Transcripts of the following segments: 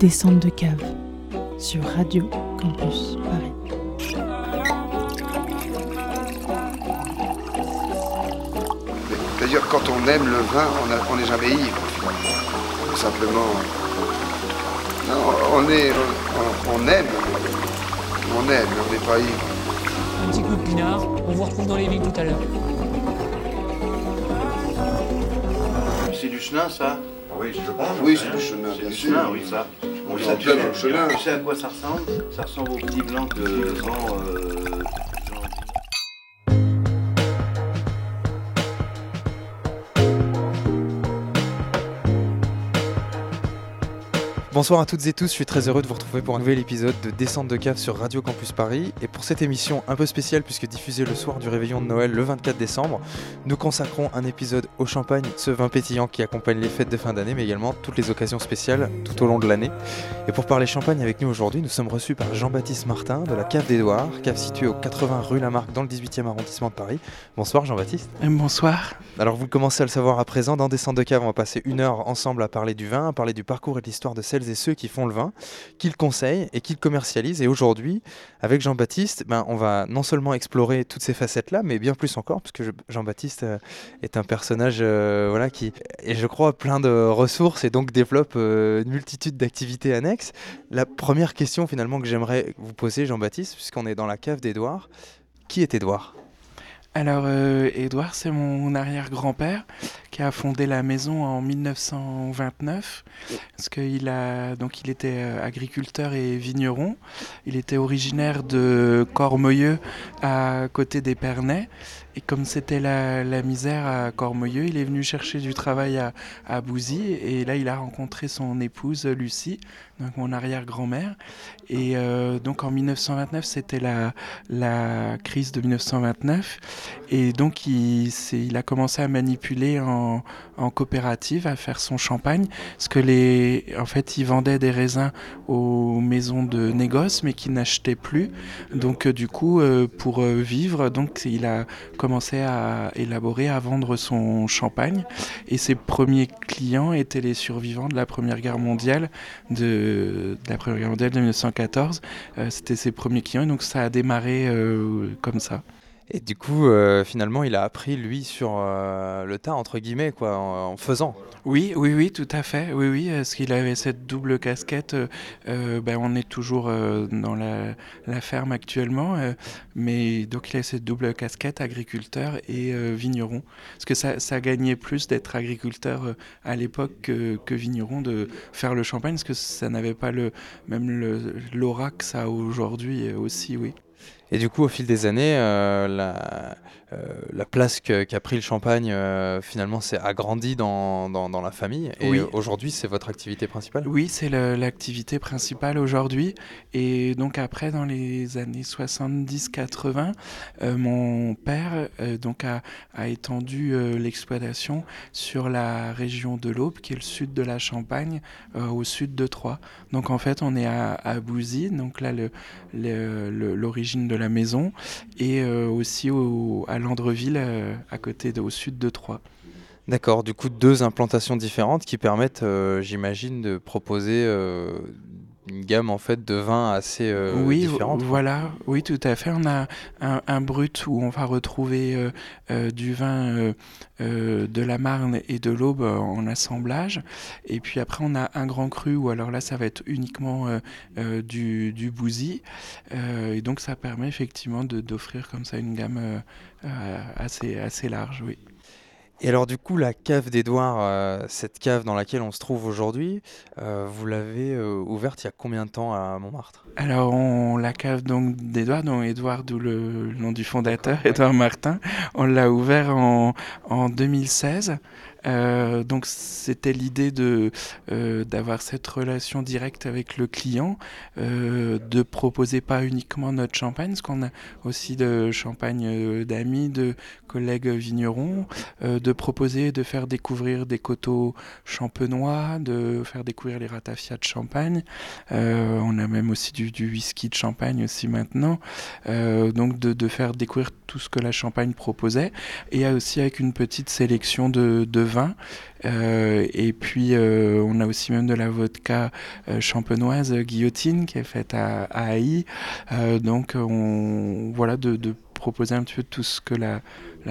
Descente de cave sur Radio Campus Paris. C'est-à-dire quand on aime le vin, on n'est jamais ivre. Simplement, non, on est, on, on aime, on aime, mais on n'est pas ivre. Un petit coup de pinard, on vous retrouve dans les vignes tout à l'heure. C'est du chenin, ça? Oui, je pense. Oui, c'est du chenin, bien du sûr. chenin, oui, ça. Ça, tu sais- à quoi ça ressemble? Ça ressemble au petit blanc que vend Bonsoir à toutes et tous, je suis très heureux de vous retrouver pour un nouvel épisode de Descente de cave sur Radio Campus Paris. Et pour cette émission un peu spéciale, puisque diffusée le soir du réveillon de Noël le 24 décembre, nous consacrons un épisode au champagne, ce vin pétillant qui accompagne les fêtes de fin d'année, mais également toutes les occasions spéciales tout au long de l'année. Et pour parler champagne avec nous aujourd'hui, nous sommes reçus par Jean-Baptiste Martin de la cave d'Edouard, cave située au 80 rue Lamarck dans le 18e arrondissement de Paris. Bonsoir Jean-Baptiste. Bonsoir. Alors vous commencez à le savoir à présent, dans Descente de cave, on va passer une heure ensemble à parler du vin, à parler du parcours et de l'histoire de celles ceux qui font le vin, qui le conseillent et qui le commercialisent. Et aujourd'hui, avec Jean-Baptiste, ben, on va non seulement explorer toutes ces facettes-là, mais bien plus encore, parce que je- Jean-Baptiste euh, est un personnage euh, voilà, qui est, je crois, plein de ressources et donc développe euh, une multitude d'activités annexes. La première question finalement que j'aimerais vous poser, Jean-Baptiste, puisqu'on est dans la cave d'Édouard, qui est Édouard? Alors, euh, Édouard, c'est mon arrière-grand-père qui a fondé la maison en 1929. Parce qu'il a, donc, il était euh, agriculteur et vigneron. Il était originaire de Cormeilleux, à côté d'Épernay. Et comme c'était la, misère à Cormeilleux, il est venu chercher du travail à, Bouzy. Et là, il a rencontré son épouse, Lucie, donc mon arrière-grand-mère. Et euh, donc en 1929, c'était la, crise de 1929. Et donc, il, a commencé à manipuler en, coopérative, à faire son champagne. Parce que les, en fait, il vendait des raisins aux maisons de négoce, mais qui n'achetaient plus. Donc, euh, du coup, euh, pour vivre, donc, il a commencé à élaborer, à vendre son champagne. Et ses premiers clients étaient les survivants de la Première Guerre mondiale, de, mondiale de 1914. Euh, C'était ses premiers clients, et donc ça a démarré euh, comme ça. Et du coup, euh, finalement, il a appris, lui, sur euh, le tas, entre guillemets, quoi, en, faisant. Oui, oui, oui, tout à fait. Oui, oui, parce qu'il avait cette double casquette. euh, ben, on est toujours dans la, ferme actuellement, mais donc il a cette double casquette, agriculteur et vigneron. Parce que ça, ça gagnait plus d'être agriculteur à l'époque que, vigneron, de faire le champagne, parce que ça n'avait pas le même l'aura que ça a aujourd'hui aussi, oui. Et du coup, au fil des années, euh, la, la place qu'a pris le champagne, euh, finalement, s'est agrandie dans, dans, dans la famille. Et Oui. euh, aujourd'hui, c'est votre activité principale? Oui, c'est l'activité principale aujourd'hui. Et donc après, dans les années 70-80, euh, mon père euh, donc a, a étendu euh, l'exploitation sur la région de l'Aube, qui est le sud de la Champagne, euh, au sud de Troyes. Donc en fait, on est à, à Bouzy, donc là le- le- le- l'origine de la maison, et euh, aussi au- à Landreville, euh, à côté au sud de Troyes. D'accord, du coup, deux implantations différentes qui permettent, euh, j'imagine, de proposer euh, une gamme en fait de vins assez euh, oui, différente. voilà, oui, tout à fait. On a un, un brut où on va retrouver euh, euh, du vin de la Marne et de l'Aube en assemblage. Et puis après, on a un grand cru où alors là, ça va être uniquement du, du Bouzy. Euh, et donc, ça permet effectivement de- d'offrir comme ça une gamme assez, assez large, oui. Et alors, du coup, la cave d'Édouard, euh, cette cave dans laquelle on se trouve aujourd'hui, euh, vous l'avez euh, ouverte il y a combien de temps à Montmartre? Alors, la cave donc d'Edouard, donc Edouard, d'où le, le nom du fondateur, Edouard Martin, on l'a ouvert en, en 2016. Euh, donc, c'était l'idée de euh, d'avoir cette relation directe avec le client, euh, de proposer pas uniquement notre champagne, parce qu'on a aussi de champagne d'amis, de collègues vignerons, de proposer de faire découvrir des coteaux champenois, de faire découvrir les ratafias de Champagne. On a même aussi du, whisky de Champagne aussi maintenant. Donc de, de faire découvrir tout ce que la Champagne proposait, et aussi avec une petite sélection de, de vins. Euh, et puis on a aussi même de la vodka champenoise guillotine qui est faite à, à Haï. donc on, voilà, de, proposer un petit peu tout ce que la,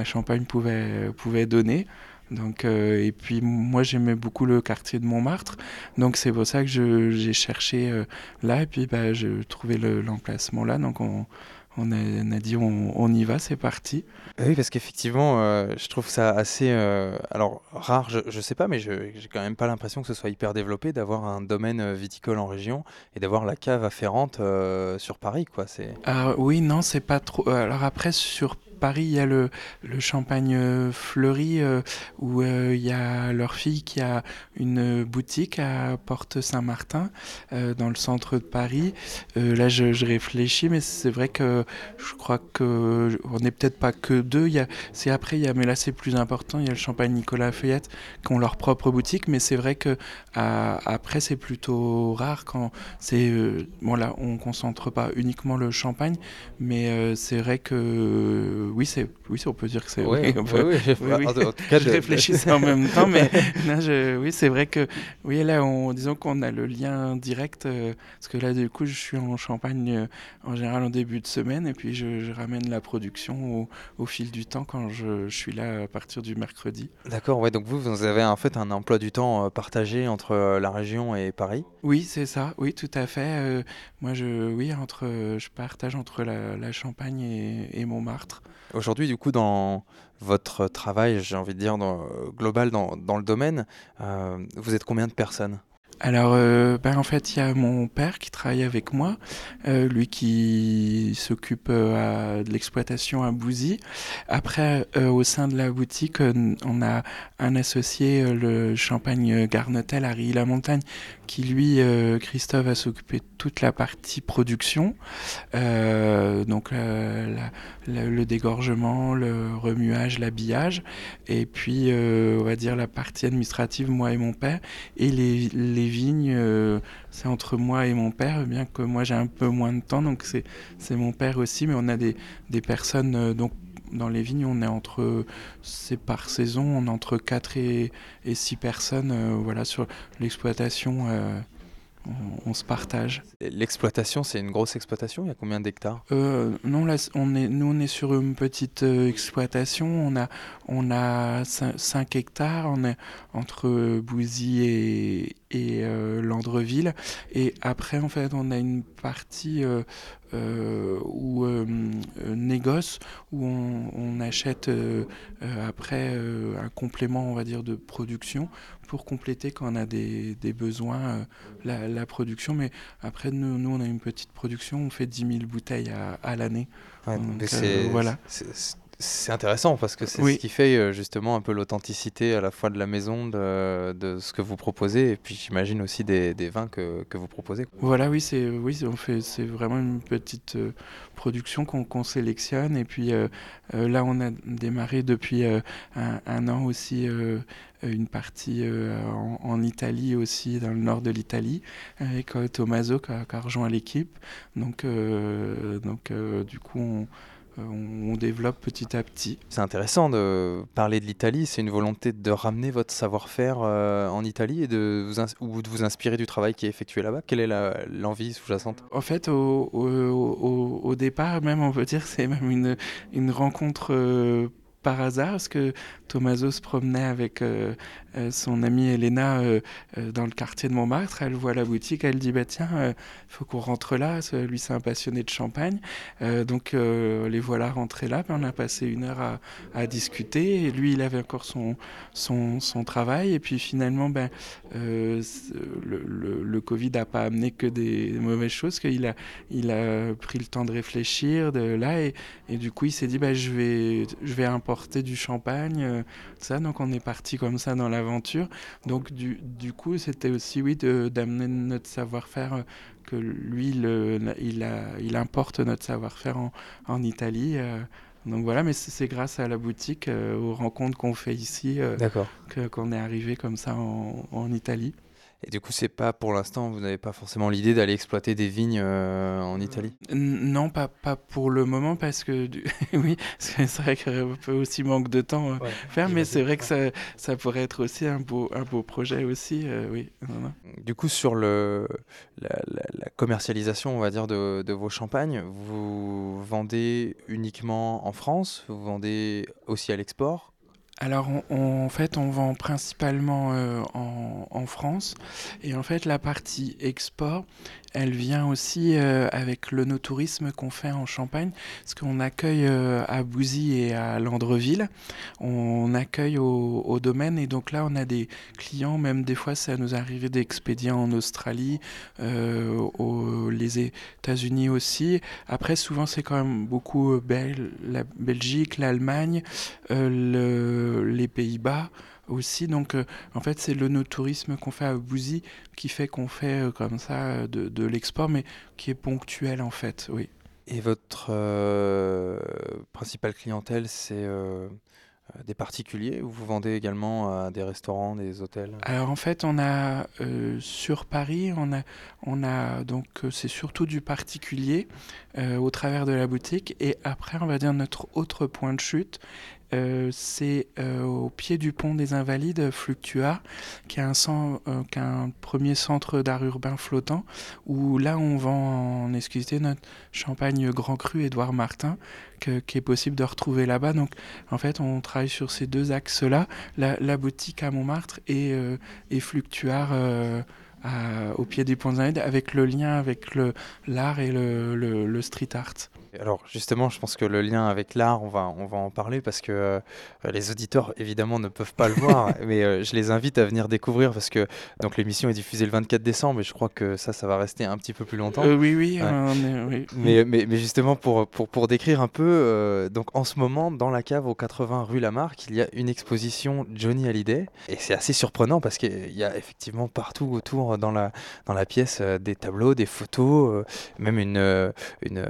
Champagne pouvait, pouvait donner. Donc, euh, et puis moi j'aimais beaucoup le quartier de Montmartre, donc c'est pour ça que j'ai cherché euh, là et puis bah, je trouvais l'emplacement là, donc on, on, a, dit on, y va, c'est parti. Oui, parce qu'effectivement, euh, je trouve ça assez alors rare, je, ne sais pas, mais j'ai quand même pas l'impression que ce soit hyper développé d'avoir un domaine viticole en région et d'avoir la cave afférente sur Paris, quoi. C'est. Ah oui, non, c'est pas trop. Alors après sur Paris, il y a le, champagne euh, fleuri euh, où euh, il y a leur fille qui a une boutique à Porte Saint-Martin dans le centre de Paris. là, je, réfléchis, mais c'est vrai que je crois que on n'est peut-être pas que deux. Il y a, c'est après, il y a, mais là c'est plus important. Il y a le champagne Nicolas Fayette qui ont leur propre boutique, mais c'est vrai que après c'est plutôt rare quand c'est bon là on concentre pas uniquement le champagne, mais c'est vrai que oui, c'est, oui, on peut dire que c'est. Oui, oui, oui, En, tout cas, je réfléchissais en même temps, mais je, oui, c'est vrai que, oui, là, on, disons qu'on a le lien direct, euh, parce que là, du coup, je suis en Champagne euh, en général en début de semaine, et puis je, ramène la production au, au, fil du temps quand je, je, suis là à partir du mercredi. D'accord, ouais, donc vous, vous avez en fait un emploi du temps euh, partagé entre la région et Paris? Oui, c'est ça, oui, tout à fait. moi, je, oui, entre, je partage entre la, la Champagne et, et Montmartre. Aujourd'hui, du coup, dans votre travail, j'ai envie de dire, dans, global dans, dans le domaine, euh, vous êtes combien de personnes? Alors, euh, ben, en fait, il y a mon père qui travaille avec moi, euh, lui qui s'occupe euh, de l'exploitation à Bouzy. Après, au sein de la boutique, on a un associé, le champagne Garnetel à Rilly-la-Montagne, qui lui, Christophe, va s'occuper de toute la partie production, donc le dégorgement, le remuage, l'habillage, et puis, on va dire, la partie administrative, moi et mon père, et les vignes, euh, c'est entre moi et mon père, bien que moi j'ai un peu moins de temps, donc c'est mon père aussi, mais on a des, personnes, euh, donc dans les vignes, on est entre, c'est par saison, on est entre 4 et, et 6 personnes, euh, voilà, sur l'exploitation on, se partage. L'exploitation, c'est une grosse exploitation Il y a combien d'hectares? Euh, Non, là, on est, nous, on est sur une petite euh, exploitation. On a, on a 5, hectares. On est entre Bouzy et, et euh, Landreville. Et après, en fait, on a une partie euh, ou négoce où on, achète après un complément, on va dire, de production pour compléter quand on a des, des besoins la, la, production. Mais après, nous, nous, on a une petite production, on fait 10 000 bouteilles à, à l'année. voilà. C'est intéressant parce que c'est ce qui fait euh, justement un peu l'authenticité à la fois de la maison, de, de ce que vous proposez et puis j'imagine aussi des, des, vins que, que, vous proposez. Voilà, oui, c'est oui, on fait c'est vraiment une petite euh, production qu'on sélectionne et puis euh, là on a démarré depuis un, un, an aussi une partie en, en, Italie aussi dans le nord de l'Italie avec Tommaso qui a, qui a rejoint l'équipe donc donc du coup on on, développe petit à petit. C'est intéressant de parler de l'Italie. C'est une volonté de ramener votre savoir-faire euh, en Italie et de vous, ou de vous inspirer du travail qui est effectué là-bas. Quelle est l'envie sous-jacente? En fait, au, départ, même on peut dire, c'est même une, une rencontre. Par hasard, parce que Tommaso se promenait avec euh, euh, son amie Elena euh, dans le quartier de Montmartre? Elle voit la boutique, elle dit bah tiens, il faut qu'on rentre là. Lui, c'est un passionné de champagne, donc les voilà rentrés là. on a passé une heure à, discuter. Lui, il avait encore son travail. Et puis finalement, ben le, Covid n'a pas amené que des mauvaises choses. Qu'il a il a pris le temps de réfléchir de là et, et du coup, il s'est dit bah je vais je vais importer du champagne ça. Donc on est parti comme ça dans l'aventure. Donc du, du coup, c'était aussi oui d'amener notre savoir-faire euh, que lui, le, il, a, il importe notre savoir-faire en, en, Italie. Euh. donc voilà, mais c'est grâce à la boutique, euh, aux rencontres qu'on fait ici, qu'on est arrivé comme ça en, en Italie. Et du coup, c'est pas pour l'instant, vous n'avez pas forcément l'idée d'aller exploiter des vignes euh, en Italie? Non, pas, pas pour le moment, parce que du- oui, c'est vrai qu'on peut aussi manque de temps euh, faire, mais c'est vrai que ça, ça pourrait être aussi un beau, un beau projet aussi, euh, oui. Non, non. Du coup, sur le, la, la- la commercialisation, on va dire, de, de vos champagnes, vous vendez uniquement en France? Vous vendez aussi à l'export? Alors, on- en fait, on vend principalement euh, en, France. Et en fait, la partie export, elle vient aussi euh, avec le no-tourisme qu'on fait en Champagne. Parce qu'on accueille euh, à Bouzy et à Landreville. On accueille au, au domaine. Et donc là, on a des clients, même des fois, ça nous arrive d'expédier en Australie, aux, les États-Unis aussi. Après, souvent, c'est quand même beaucoup euh, Bel- la Belgique, l'Allemagne euh, le- les Pays-Bas aussi. Donc, euh, en fait, c'est le no-tourisme qu'on fait à Bouzy qui fait qu'on fait comme ça de, l'export, mais qui est ponctuel en fait, oui. Et votre principale clientèle, c'est des particuliers ou vous vendez également à des restaurants, des hôtels? Alors en fait, on a euh, sur Paris, on a, on a donc euh, c'est surtout du particulier euh, au travers de la boutique, et après, on va dire notre autre point de chute. Euh, c'est euh, au pied du pont des Invalides, Fluctua, qui est un, cen- euh, qui est un premier centre d'art urbain flottant, où là on vend en exclusivité notre champagne Grand Cru Édouard Martin, qui est possible de retrouver là-bas. Donc en fait, on travaille sur ces deux axes-là, la, boutique à Montmartre et, et Fluctuar à- au pied du pont des Invalides, avec le lien avec l'art et le street art. Alors justement, je pense que le lien avec l'art, on va, on va en parler parce que euh, les auditeurs évidemment ne peuvent pas le voir, mais euh, je les invite à venir découvrir parce que donc l'émission est diffusée le 24 décembre et je crois que ça, ça va rester un petit peu plus longtemps. Euh, oui, oui, Ouais. est- oui. Mais, mais, mais justement, pour, pour, pour décrire un peu, donc en ce moment, dans la cave au 80 rue Lamarck, il y a une exposition Johnny Hallyday. Et c'est assez surprenant parce qu'il y a effectivement partout autour dans la, dans la pièce des tableaux, des photos, même une, euh, une euh,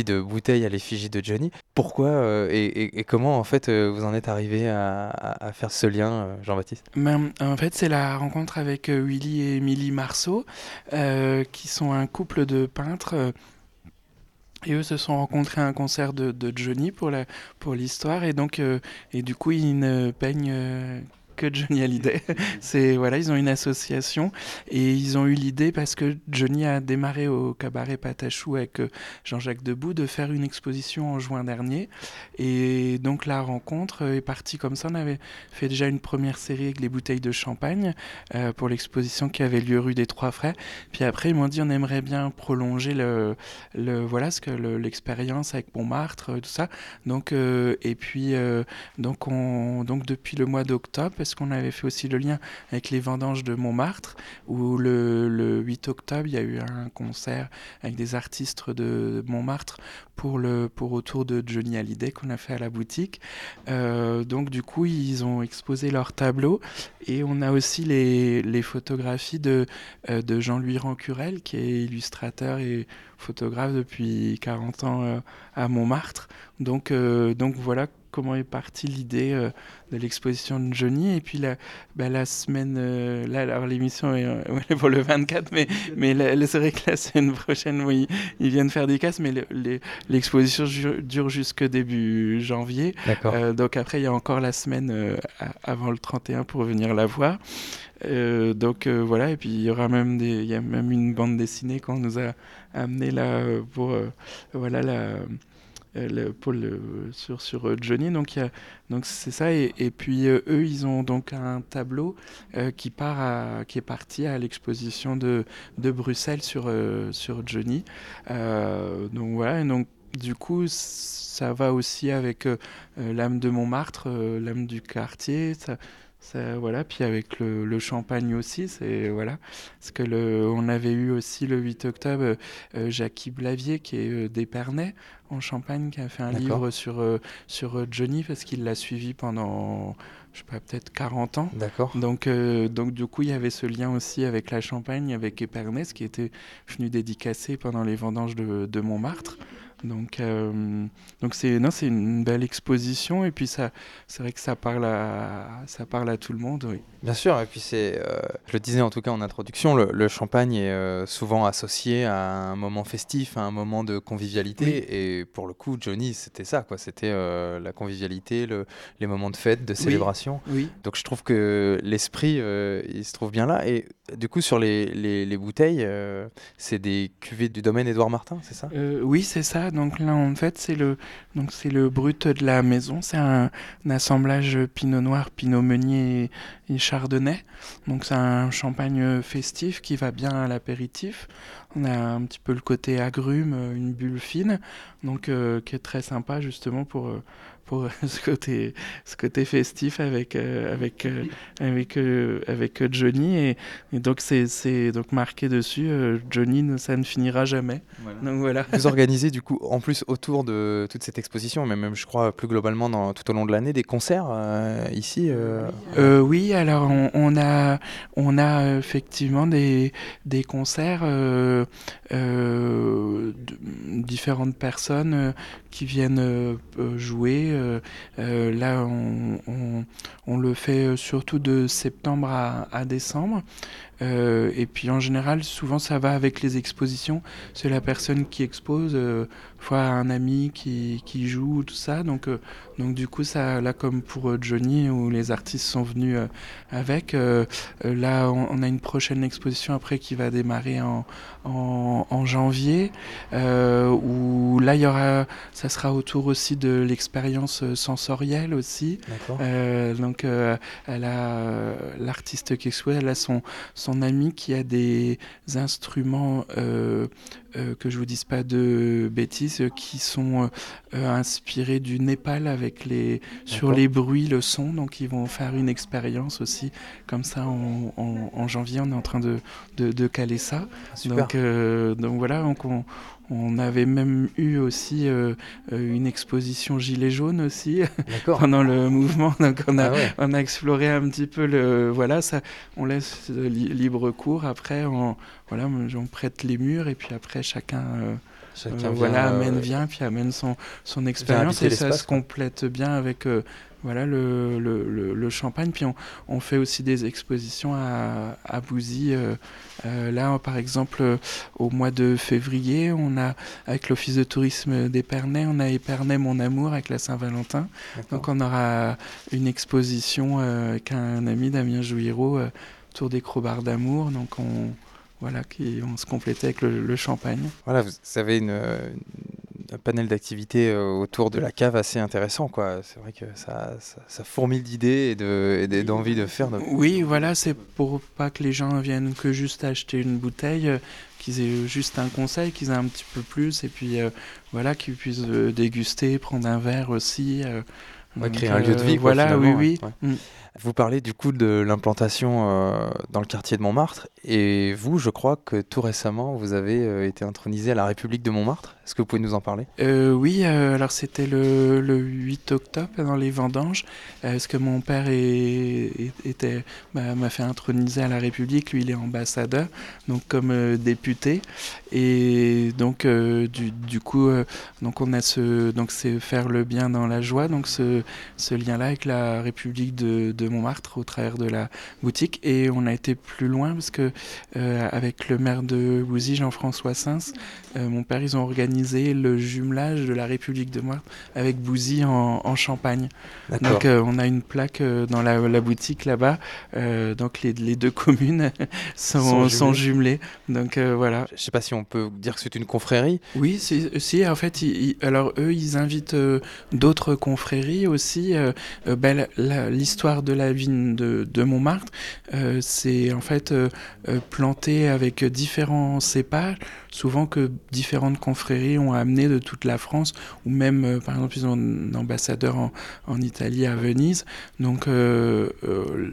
de bouteilles à l'effigie de Johnny. Pourquoi euh, et, comment en fait euh, vous en êtes arrivé à, faire ce lien, euh, Jean-Baptiste? Ben, en fait, c'est la rencontre avec Willy et Émilie Marceau, qui sont un couple de peintres. et eux se sont rencontrés à un concert de, Johnny pour la pour l'histoire et donc et du coup ils ne peignent que Johnny Hallyday. C'est voilà, ils ont une association et ils ont eu l'idée parce que Johnny a démarré au cabaret Patachou avec euh, Jean-Jacques Debout de faire une exposition en juin dernier et donc la rencontre est partie comme ça. On avait fait déjà une première série avec les bouteilles de champagne euh, pour l'exposition qui avait lieu rue des Trois Frères. Puis après ils m'ont dit on aimerait bien prolonger le, voilà ce que le- l'expérience avec Montmartre euh, tout ça. Donc et puis donc on donc depuis le mois d'octobre parce qu'on avait fait aussi le lien avec les vendanges de Montmartre où le, le 8 octobre il y a eu un concert avec des artistes de Montmartre pour le pour autour de Johnny Hallyday qu'on a fait à la boutique. Euh, donc du coup ils ont exposé leurs tableaux et on a aussi les, photographies de, euh, de Jean-Louis Rancurel qui est illustrateur et photographe depuis 40 ans euh, à Montmartre. Donc, donc voilà comment est partie l'idée euh, de l'exposition de Johnny. Et puis la, bah, la semaine, euh, là alors l'émission est, euh, pour le 24, mais, mais c'est vrai que la semaine prochaine, oui, ils viennent faire des casses, mais le- l'exposition dure jusque début janvier. D'accord. Donc après, il y a encore la semaine avant le 31 pour venir la voir. Euh, donc euh, voilà, et puis il y aura même des, il y a même une bande dessinée qu'on nous a amené là pour euh, voilà la pour le sur sur euh, Johnny. Donc c'est ça et, puis euh, eux ils ont donc un tableau euh, qui part qui est parti à l'exposition de de Bruxelles sur euh, sur Johnny. Euh, donc voilà et donc du coup, ça va aussi avec euh, euh, l'âme de Montmartre, euh, l'âme du quartier. Ça, voilà. Puis avec le, le champagne aussi, c'est voilà. Parce que le, on avait eu aussi le 8 octobre euh, euh, Jackie Blavier qui est euh, d'Épernay en Champagne, qui a fait un livre sur euh, sur Johnny parce qu'il l'a suivi pendant, je sais pas, peut-être 40 ans. D'accord. Donc, donc du coup, il y avait ce lien aussi avec la Champagne, avec Épernay, qui était venu dédicacer pendant les vendanges de, de Montmartre. Donc, euh, donc c'est non, c'est une belle exposition et puis ça, c'est vrai que ça parle à, ça parle à tout le monde, oui. Bien sûr, et puis c'est, euh, je le disais en tout cas en introduction, le, le champagne est euh, souvent associé à un moment festif, à un moment de convivialité, et pour le coup, Johnny, c'était ça, quoi. C'était la convivialité, le- les moments de fête, de célébration. Oui. Donc je trouve que l'esprit, il se trouve bien là. Et du coup, sur les, les- les bouteilles, c'est des cuvées du domaine Édouard Martin, c'est ça? Oui, c'est ça. Donc là, en fait, c'est le donc c'est le brut de la maison. C'est un, assemblage Pinot Noir, Pinot Meunier et, Chardonnay. Donc c'est un champagne festif qui va bien à l'apéritif. On a un petit peu le côté agrume, une bulle fine, donc euh, qui est très sympa justement pour euh, pour ce côté ce côté festif avec euh, avec euh, avec euh, avec Johnny et, et donc c'est c'est donc marqué dessus euh, Johnny ça ne finira jamais. Donc voilà. Vous organisez du coup, en plus autour de toute cette exposition, mais même je crois plus globalement dans, tout au long de l'année, des concerts euh, ici euh, Euh, oui, alors on, on a, on a euh, effectivement des, des concerts, euh, euh, de- différentes personnes euh, qui viennent euh, euh, jouer. Euh, euh, là, on, le fait euh, surtout de septembre à, à décembre. Et puis en général, souvent ça va avec les expositions. C'est la personne qui expose, fois un ami qui, qui joue, tout ça. Donc, donc du coup, ça, là comme pour euh, Johnny, où les artistes sont venus euh, avec, euh, là on, on a une prochaine exposition après qui va démarrer en, en, en janvier, euh, où là il y aura, ça sera autour aussi de l'expérience sensorielle aussi. Donc, elle a l'artiste qui expose, elle a son son ami qui a des instruments que je vous dise pas de bêtises, qui sont inspirés du Népal avec les sur les bruits, le son. Donc, ils vont faire une expérience aussi comme ça en, en- en janvier. On est en train de de, de caler ça. Super. Donc, euh, donc voilà, donc on, on avait même eu aussi euh, euh, une exposition gilet jaune aussi pendant le mouvement. Donc on a, Ah ouais. on a exploré un petit peu le voilà ça. On laisse li- libre cours. Après on voilà on prête les murs et puis après chacun. euh, Chacun euh, vient, voilà, euh, amène, vient, puis amène son, son expérience et ça se complète bien avec euh, voilà, le, le, le, le champagne. Puis on, on fait aussi des expositions à, à Bouzy. euh, euh, là, par exemple, euh, au mois de février, on a, avec l'Office de tourisme d'Épernay, on a Épernay Mon Amour avec la Saint-Valentin. Donc on aura une exposition avec un ami Damien Jouiro euh, autour des crobards d'amour. Donc on voilà qui on se complétait avec le, le champagne. Voilà, vous avez une, euh, un panel d'activités euh, autour de la cave assez intéressant, quoi. C'est vrai que ça, ça, ça fourmille d'idées et de- et de- d'envie de faire. de- Oui, voilà, c'est pour pas que les gens viennent que juste acheter une bouteille, euh, qu'ils aient juste un conseil, qu'ils aient un petit peu plus, et puis euh, voilà, qu'ils puissent euh, déguster, prendre un verre aussi. euh, Ouais, créer un lieu de vie, quoi, voilà, oui, oui. ouais. Mm. Vous parlez du coup de l'implantation euh, dans le quartier de Montmartre. Et vous, je crois que tout récemment, vous avez euh, été intronisé à la République de Montmartre. Est-ce que vous pouvez nous en parler? Euh, oui, alors c'était le, le 8 octobre dans les vendanges, parce que mon père était m'a fait introniser à la République, lui il est ambassadeur, donc comme député, et donc du, coup donc on a ce donc c'est faire le bien dans la joie, donc ce, ce lien-là avec la République de, de Montmartre au travers de la boutique, et on a été plus loin parce que euh, avec le maire de Bouzy, Jean-François Sins, euh, mon père, ils ont organisé le jumelage de la République de Montmartre avec Bouzy en, en Champagne. Donc euh, on a une plaque euh, dans la, la boutique là-bas. Euh, donc les, les deux communes sont, Sont sont, jumelées. Donc euh, voilà. Je sais pas si on peut dire que c'est une confrérie. Oui, si, si, en fait, ils- ils- alors eux, ils invitent euh, d'autres confréries aussi. Euh, euh, ben, L'histoire de la vigne de, de Montmartre, euh, c'est en fait euh, euh, planté avec différents cépages, souvent que différentes confréries ont amené de toute la France, ou même, par exemple, ils ont un ambassadeur en, Italie à Venise. Donc,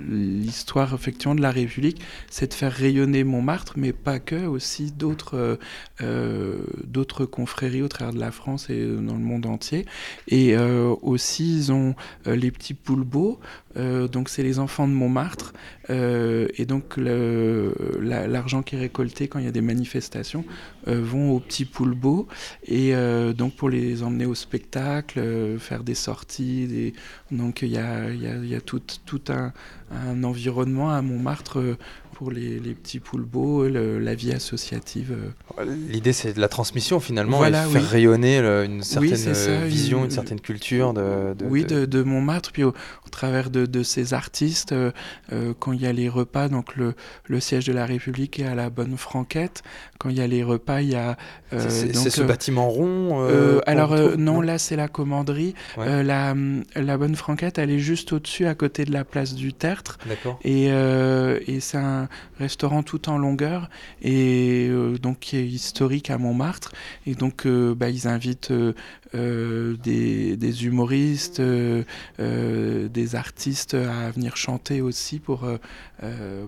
l'histoire effectivement de la République, c'est de faire rayonner Montmartre, mais pas que, aussi d'autres euh, confréries au travers de la France et dans le monde entier. Et aussi, ils ont les petits poulbeaux. Euh, donc c'est les enfants de Montmartre. Euh, et donc l'argent qui est récolté quand il y a des manifestations euh, vont aux petits poulbeaux. Et euh, donc pour les emmener au spectacle, faire des sorties. Donc il y a, tout, un, environnement à Montmartre pour les, les petits poulbeaux, le- la vie associative. euh. L'idée, c'est de la transmission finalement, Voilà, et de faire oui. rayonner le- une certaine ça, euh, vision, une, une- certaine culture de. de- oui, de- de, Montmartre, puis au, au travers de, de ces artistes, euh, euh, quand il y a les repas, donc le, le siège de la République est à la Bonne Franquette. Quand il y a les repas, il y a. euh, C'est- ce euh, bâtiment rond. euh, euh, alors euh, non, là c'est la commanderie. Ouais. Euh, la, la Bonne Franquette, elle est juste au-dessus, à côté de la place du Tertre. D'accord. Et, euh, et c'est un restaurant tout en longueur et euh, donc qui est historique à Montmartre. Et donc euh, bah, ils invitent euh, des, humoristes, des artistes à venir chanter aussi pour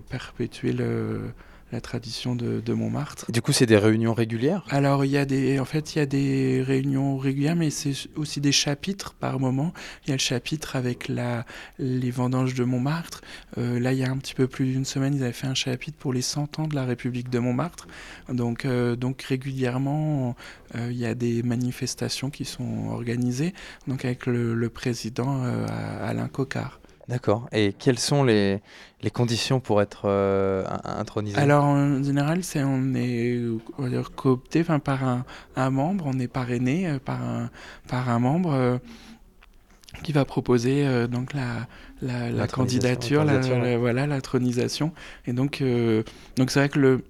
perpétuer le- la tradition de, de Montmartre. Et Du coup, c'est des réunions régulières? Alors il y a des, en fait il y a des réunions régulières, mais c'est aussi des chapitres par moment. Il y a le chapitre avec la, les vendanges de Montmartre. Euh, là il y a un petit peu plus d'une semaine, ils avaient fait un chapitre pour les 100 ans de la République de Montmartre. Donc, euh, donc régulièrement euh, il y a des manifestations qui sont organisées, donc avec le, le président Alain Cocard. D'accord. Et quelles sont les, les conditions pour être euh, in- intronisé? Alors en général, c'est on est on va dire, coopté par un, un membre, on est parrainé euh, par un, par un membre euh, qui va proposer donc la, la, candidature, la la, voilà l'intronisation. Et donc donc c'est vrai que le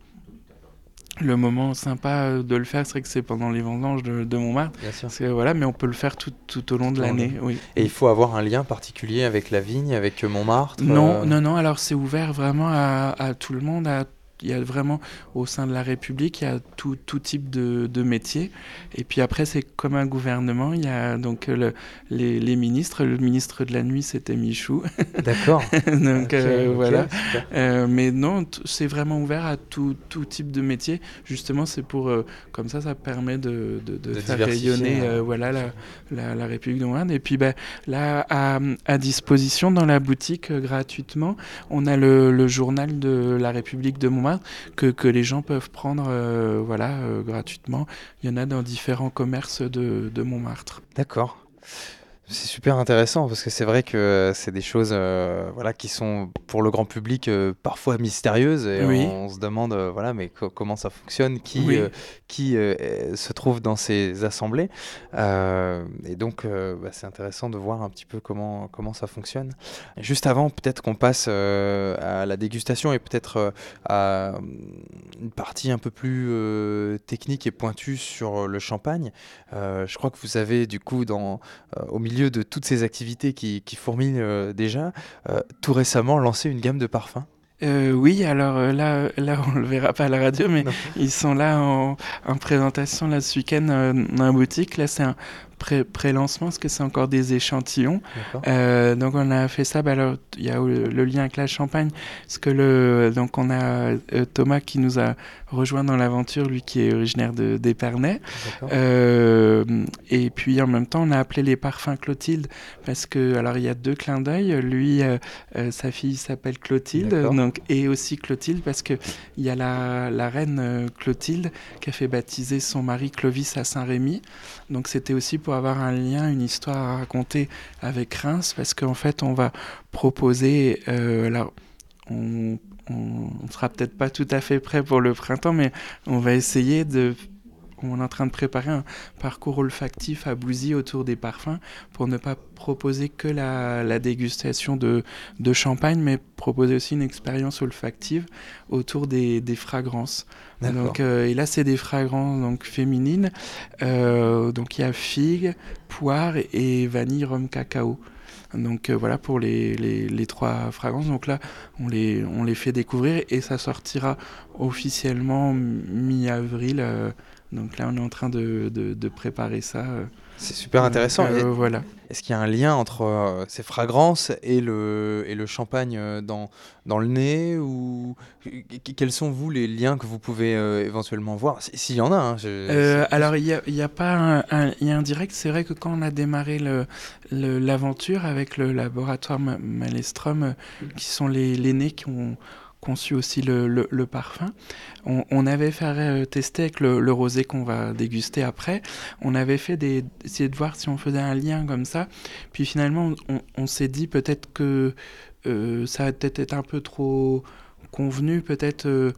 le moment sympa de le faire, c'est vrai que c'est pendant les vendanges de, de Montmartre. Bien sûr. Voilà, mais on peut le faire tout, au long de Tout au long de l'année. Oui. Et il faut avoir un lien particulier avec la vigne, avec Montmartre Non, euh, non, non. Alors c'est ouvert vraiment à, à tout le monde. à- il y a vraiment au sein de la République, il y a tout, tout type de, de métiers. Et puis après, c'est comme un gouvernement. Il y a donc euh, le- les, les ministres. Le ministre de la nuit, c'était Michou. D'accord. donc euh, voilà. Euh, mais non, c'est vraiment ouvert à tout, tout type de métier. Justement, c'est pour euh, comme ça, ça permet de, de, de De faire rayonner euh, euh, voilà la, la, la République de Montréal. Et puis ben, là, à, à disposition dans la boutique euh, gratuitement, on a le, le journal de la République de Que, que les gens peuvent prendre euh, voilà euh, gratuitement. Il y en a dans différents commerces de, de Montmartre. D'accord. C'est super intéressant parce que c'est vrai que c'est des choses euh, voilà, qui sont pour le grand public euh, parfois mystérieuses et Oui. on, se demande euh, voilà, mais co- comment ça fonctionne, qui, Oui. qui se trouve dans ces assemblées. Et donc bah, c'est intéressant de voir un petit peu comment, comment ça fonctionne. Juste avant, peut-être qu'on passe à la dégustation et peut-être à euh, une partie un peu plus technique et pointue sur le champagne. Je crois que vous avez du coup dans au milieu de toutes ces activités qui, qui fourmillent euh, déjà, euh, tout récemment lancé une gamme de parfums. Euh, oui, alors euh, là, là, on le verra pas à la radio, mais Non. ils sont là en, en présentation là, ce week-end euh, dans la boutique. Là, c'est un pré-lancement parce que c'est encore des échantillons. Euh, donc on a fait ça. Bah, alors il y a le, le lien avec la Champagne, parce que le donc on a euh, Thomas qui nous a rejoint dans l'aventure, lui qui est originaire de d'Épernay. Euh, et puis en même temps, on a appelé les parfums Clotilde parce que alors il y a deux clins d'œil. Lui, sa fille s'appelle Clotilde, donc et aussi Clotilde parce que il y a la, la reine Clotilde qui a fait baptiser son mari Clovis à Saint-Rémy. Donc c'était aussi pour avoir un lien, une histoire à raconter avec Reims parce qu'en fait on va proposer euh, alors on on on sera peut-être pas tout à fait prêt pour le printemps, mais on va essayer de. On est en train de préparer un parcours olfactif à Bouzy autour des parfums pour ne pas proposer que la, la dégustation de, de champagne, mais proposer aussi une expérience olfactive autour des, des fragrances. Donc, euh, et là, c'est des fragrances donc, féminines. Euh, donc, il y a figue, poire et vanille, rhum, cacao. Donc euh, voilà pour les, les, les trois fragrances. Donc là, on les, on les fait découvrir et ça sortira officiellement mi-avril. euh, donc là, on est en train de, de, de préparer ça. euh. C'est super intéressant. Euh, voilà. Est-ce qu'il y a un lien entre euh, ces fragrances et le, et le champagne dans, dans le nez ou qu- quels sont vous les liens que vous pouvez euh, éventuellement voir? Si- S'il y en a. hein, je- Euh, alors, il n'y a, il y a pas un, un- il y a un direct. C'est vrai que quand on a démarré le- le- l'aventure avec le laboratoire Ma- Malestrom, euh, qui sont les, les nez qui ont conçu aussi le, le- parfum, on, avait fait euh, tester avec le, rosé qu'on va déguster après. On avait fait des, essayer de voir si on faisait un lien comme ça. Puis finalement, on, on s'est dit peut-être que euh, ça a peut-être été un peu trop convenu, peut-être. euh,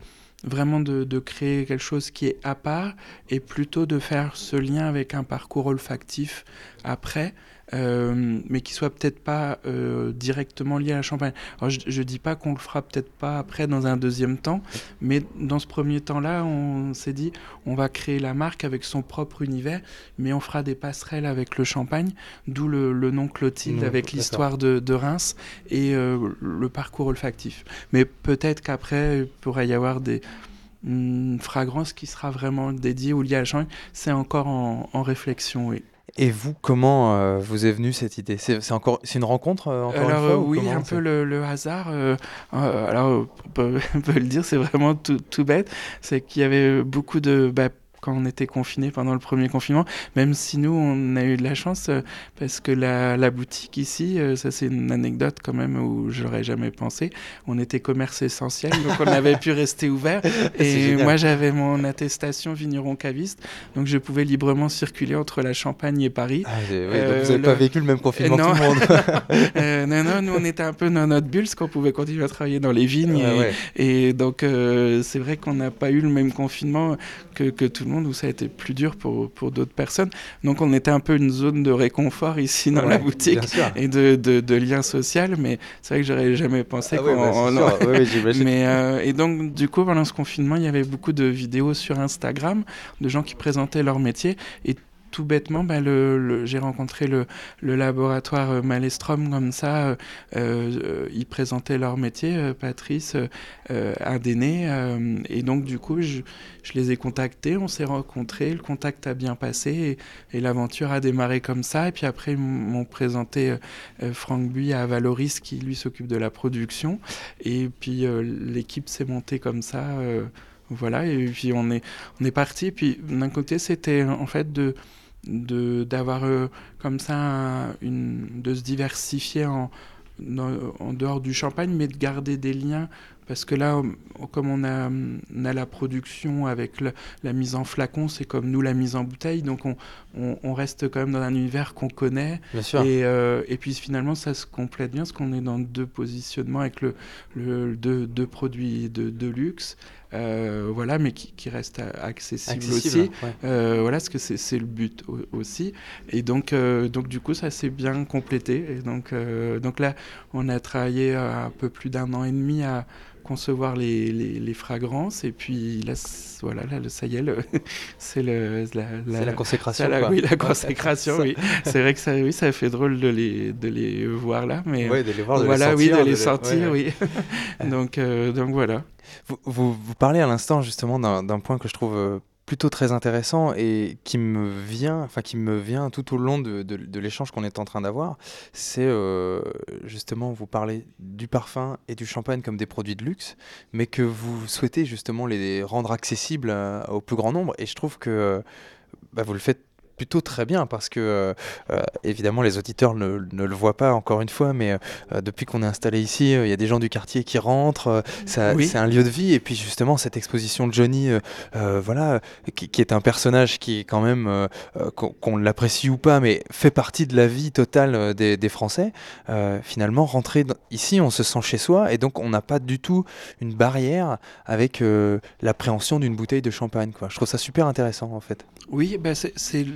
vraiment de, de créer quelque chose qui est à part et plutôt de faire ce lien avec un parcours olfactif après, euh, mais qui soit peut-être pas euh, directement lié à la champagne. Alors je, je dis pas qu'on le fera peut-être pas après dans un deuxième temps, mais dans ce premier temps-là, on s'est dit on va créer la marque avec son propre univers, mais on fera des passerelles avec le champagne, d'où le, le nom Clotilde Mmh, avec l'histoire de, de Reims et euh, le parcours olfactif. Mais peut-être qu'après, il pourrait y avoir des une fragrance qui sera vraiment dédiée ou liée à la champagne. C'est encore en, en réflexion, oui. Et vous, comment euh, vous est venue cette idée? C'est encore, c'est une rencontre euh, encore alors une fois euh, ou oui, un peu le, le hasard. euh, alors on peut, on peut le dire, c'est vraiment tout, tout bête. C'est qu'il y avait beaucoup de bah, quand on était confiné pendant le premier confinement, même si nous on a eu de la chance euh, parce que la, la boutique ici, euh, ça c'est une anecdote quand même où j'aurais jamais pensé. On était commerce essentiel, donc on avait pu rester ouvert. Et moi j'avais mon attestation vigneron caviste, donc je pouvais librement circuler entre la Champagne et Paris. Ah, oui, Euh, vous n'avez le- pas vécu le même confinement que non. tout le monde. Euh, non, non, nous on était un peu dans notre bulle, parce qu'on pouvait continuer à travailler dans les vignes. Et, ouais. et donc euh, c'est vrai qu'on n'a pas eu le même confinement que, que tout le monde, où ça a été plus dur pour, pour d'autres personnes. Donc on était un peu une zone de réconfort ici dans la boutique et de, de, de lien social, mais c'est vrai que j'aurais jamais pensé Ah qu'on... bah, sûr. Ouais, ouais, j'imagine. mais euh, et donc du coup pendant ce confinement il y avait beaucoup de vidéos sur Instagram de gens qui présentaient leur métier et tout bêtement bah, le, j'ai rencontré le, le laboratoire euh, Malestrom comme ça euh, euh, ils présentaient leur métier Patrice un euh, et donc du coup je, je les ai contactés on s'est rencontrés le contact a bien passé et, l'aventure a démarré comme ça et puis après ils m'ont présenté Franck Buy à Valoris qui lui s'occupe de la production et puis l'équipe s'est montée comme ça. voilà, et puis on est, on est parti. Puis d'un côté, c'était en fait de de- d'avoir euh, comme ça un- une, de se diversifier en, en dehors du champagne, mais de garder des liens. Parce que là, comme on a, on a la production avec le- la mise en flacon, c'est comme nous la mise en bouteille, donc on, on- on reste quand même dans un univers qu'on connaît. Bien sûr. Et, euh, et puis finalement, ça se complète bien parce qu'on est dans deux positionnements avec le, le, deux, deux produits de, de luxe, voilà, mais qui, accessibles Accessible. aussi. ouais. Euh, voilà, parce que c'est le but au- aussi. Et donc, euh, donc du coup, ça s'est bien complété. Et donc, euh, donc là, on a travaillé euh, un peu plus d'un an et demi à concevoir les, les, les fragrances. Et puis là, voilà, là, le- ça y est, c'est la, la consécration. ça, la- quoi. oui, la consécration, oui. C'est vrai que ça, oui, ça fait drôle de les, de les voir là, mais Ouais, de les voir, de voilà, les oui, sentir. de les ouais. oui. donc, euh, donc voilà. Vous, vous, parlez à l'instant justement d'un point que je trouve euh, plutôt très intéressant et qui me vient, enfin qui me vient tout au long de, l'échange qu'on est en train d'avoir, c'est euh, justement vous parlez du parfum et du champagne comme des produits de luxe, mais que vous souhaitez justement les rendre accessibles euh, au plus grand nombre. Et je trouve que bah, vous le faites plutôt très bien parce que euh, euh, évidemment les auditeurs ne, ne le voient pas encore une fois mais euh, depuis qu'on est installé ici euh, il y a des gens du quartier qui rentrent Oui. c'est un lieu de vie. Et puis justement cette exposition de Johnny voilà qui, qui est un personnage qui est quand même qu'on l'apprécie ou pas mais fait partie de la vie totale des, des Français finalement rentrer dans- ici on se sent chez soi. Et donc on n'a pas du tout une barrière avec l'appréhension d'une bouteille de champagne quoi. Je trouve ça super intéressant en fait. Oui, bah c'est-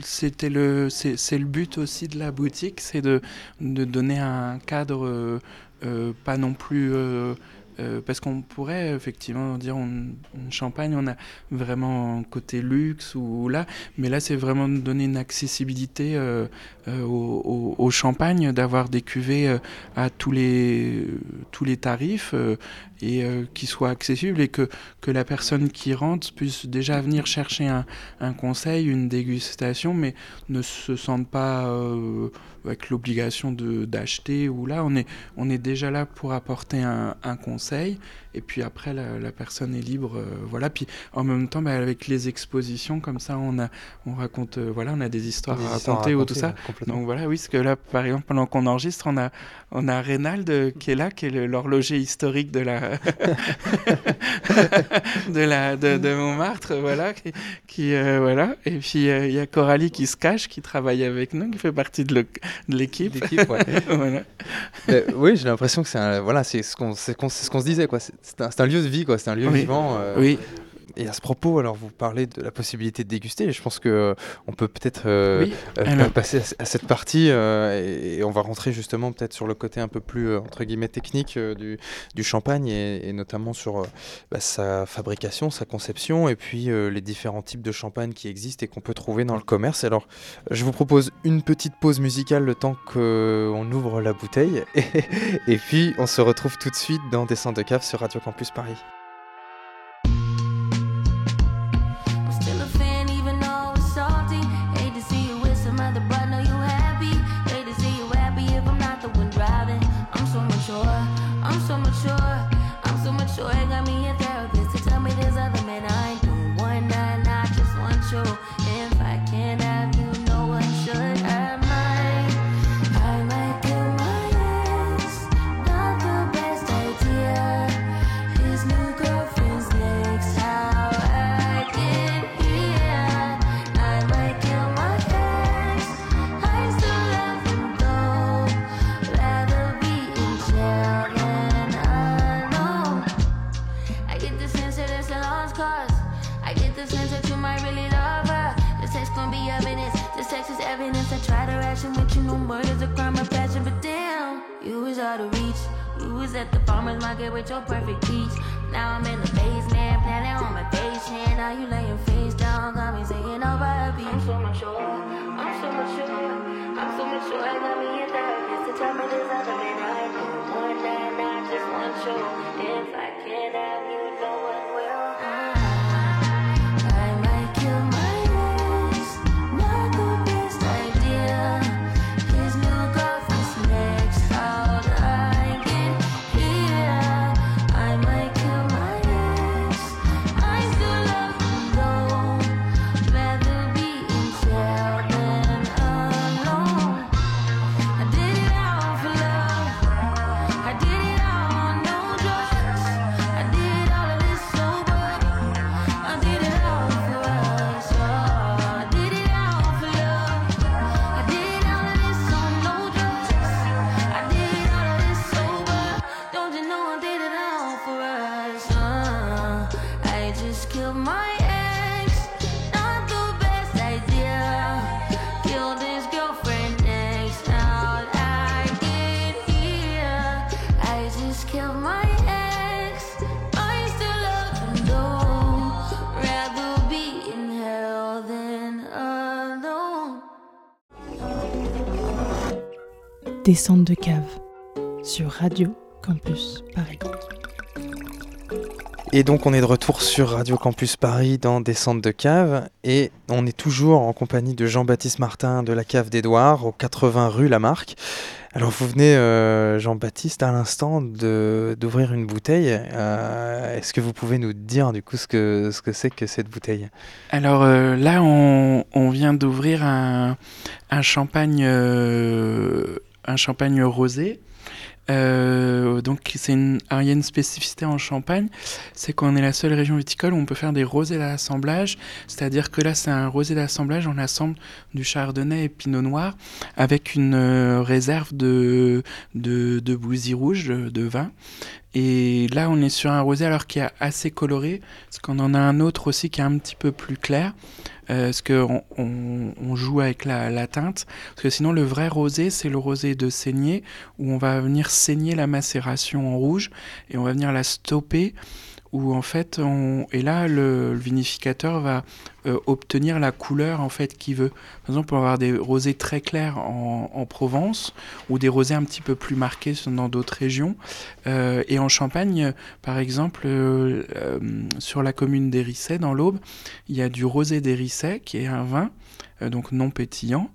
c'était le, c'est le but aussi de la boutique, c'est de, de donner un cadre euh, euh, pas non plus euh, parce qu'on pourrait effectivement dire on, champagne, on a vraiment un côté luxe ou, là, mais là c'est vraiment donner une accessibilité euh, au, champagne, d'avoir des cuvées à tous les, tous les tarifs et qui soient accessibles et que, que la personne qui rentre puisse déjà venir chercher un, un conseil, une dégustation, mais ne se sente pas avec l'obligation d'acheter ou là, on est, on est déjà là pour apporter un conseil et puis après la, personne est libre euh, voilà. Puis en même temps bah, avec les expositions comme ça on a on raconte euh, voilà on a des histoires à raconter ou tout ça. donc voilà oui parce que là par exemple pendant qu'on enregistre on a on a Reynald qui est là qui est l'horloger historique de la de la de, Montmartre voilà qui, euh, voilà. Et puis il y a Coralie qui se cache qui travaille avec nous qui fait partie de l'équipe. Voilà. oui j'ai l'impression que c'est voilà c'est ce qu'on c'est ce qu'on se disait quoi c'est un, lieu de vie, quoi. C'est un lieu vivant. Euh, oui. Et à ce propos, alors vous parlez de la possibilité de déguster. Je pense que euh, on peut peut-être euh, passer à, cette partie et, on va rentrer justement peut-être sur le côté un peu plus entre guillemets technique du, du, champagne et, notamment sur bah, sa fabrication, sa conception et puis les différents types de champagne qui existent et qu'on peut trouver dans le commerce. Alors, je vous propose une petite pause musicale le temps qu'on ouvre la bouteille et, et puis on se retrouve tout de suite dans Descente de cave sur Radio Campus Paris. Descente de cave sur Radio Campus Paris. Et donc on est de retour sur Radio Campus Paris dans Descente de cave et on est toujours en compagnie de Jean-Baptiste Martin de la cave d'Edouard au 80 rue Lamarck. Alors vous venez, euh, Jean-Baptiste, à l'instant d'ouvrir une bouteille. Euh, est-ce que vous pouvez nous dire du coup ce que ce que c'est que cette bouteille? Alors euh, là, on, vient d'ouvrir un, champagne un champagne rosé. Euh, donc c'est une, il y a une spécificité en Champagne, c'est qu'on est la seule région viticole où on peut faire des rosés d'assemblage, c'est-à-dire que là c'est un rosé d'assemblage, on assemble du chardonnay et pinot noir avec une euh, réserve de, de, de rouge de, vin Et là, on est sur un rosé alors qui est assez coloré, parce qu'on en a un autre aussi qui est un petit peu plus clair, euh, parce qu'on on, joue avec la, la, teinte. Parce que sinon, le vrai rosé, c'est le rosé de saignée, où on va venir saigner la macération en rouge, et on va venir la stopper où en fait, et là, le, vinificateur va euh, obtenir la couleur en fait qu'il veut. Par exemple, on va avoir des rosés très clairs en, en, Provence ou des rosés un petit peu plus marqués dans d'autres régions. Euh, et en Champagne, par exemple, euh, sur la commune d'Hérisset, dans l'Aube, il y a du rosé d'Hérisset qui est un vin donc non pétillant,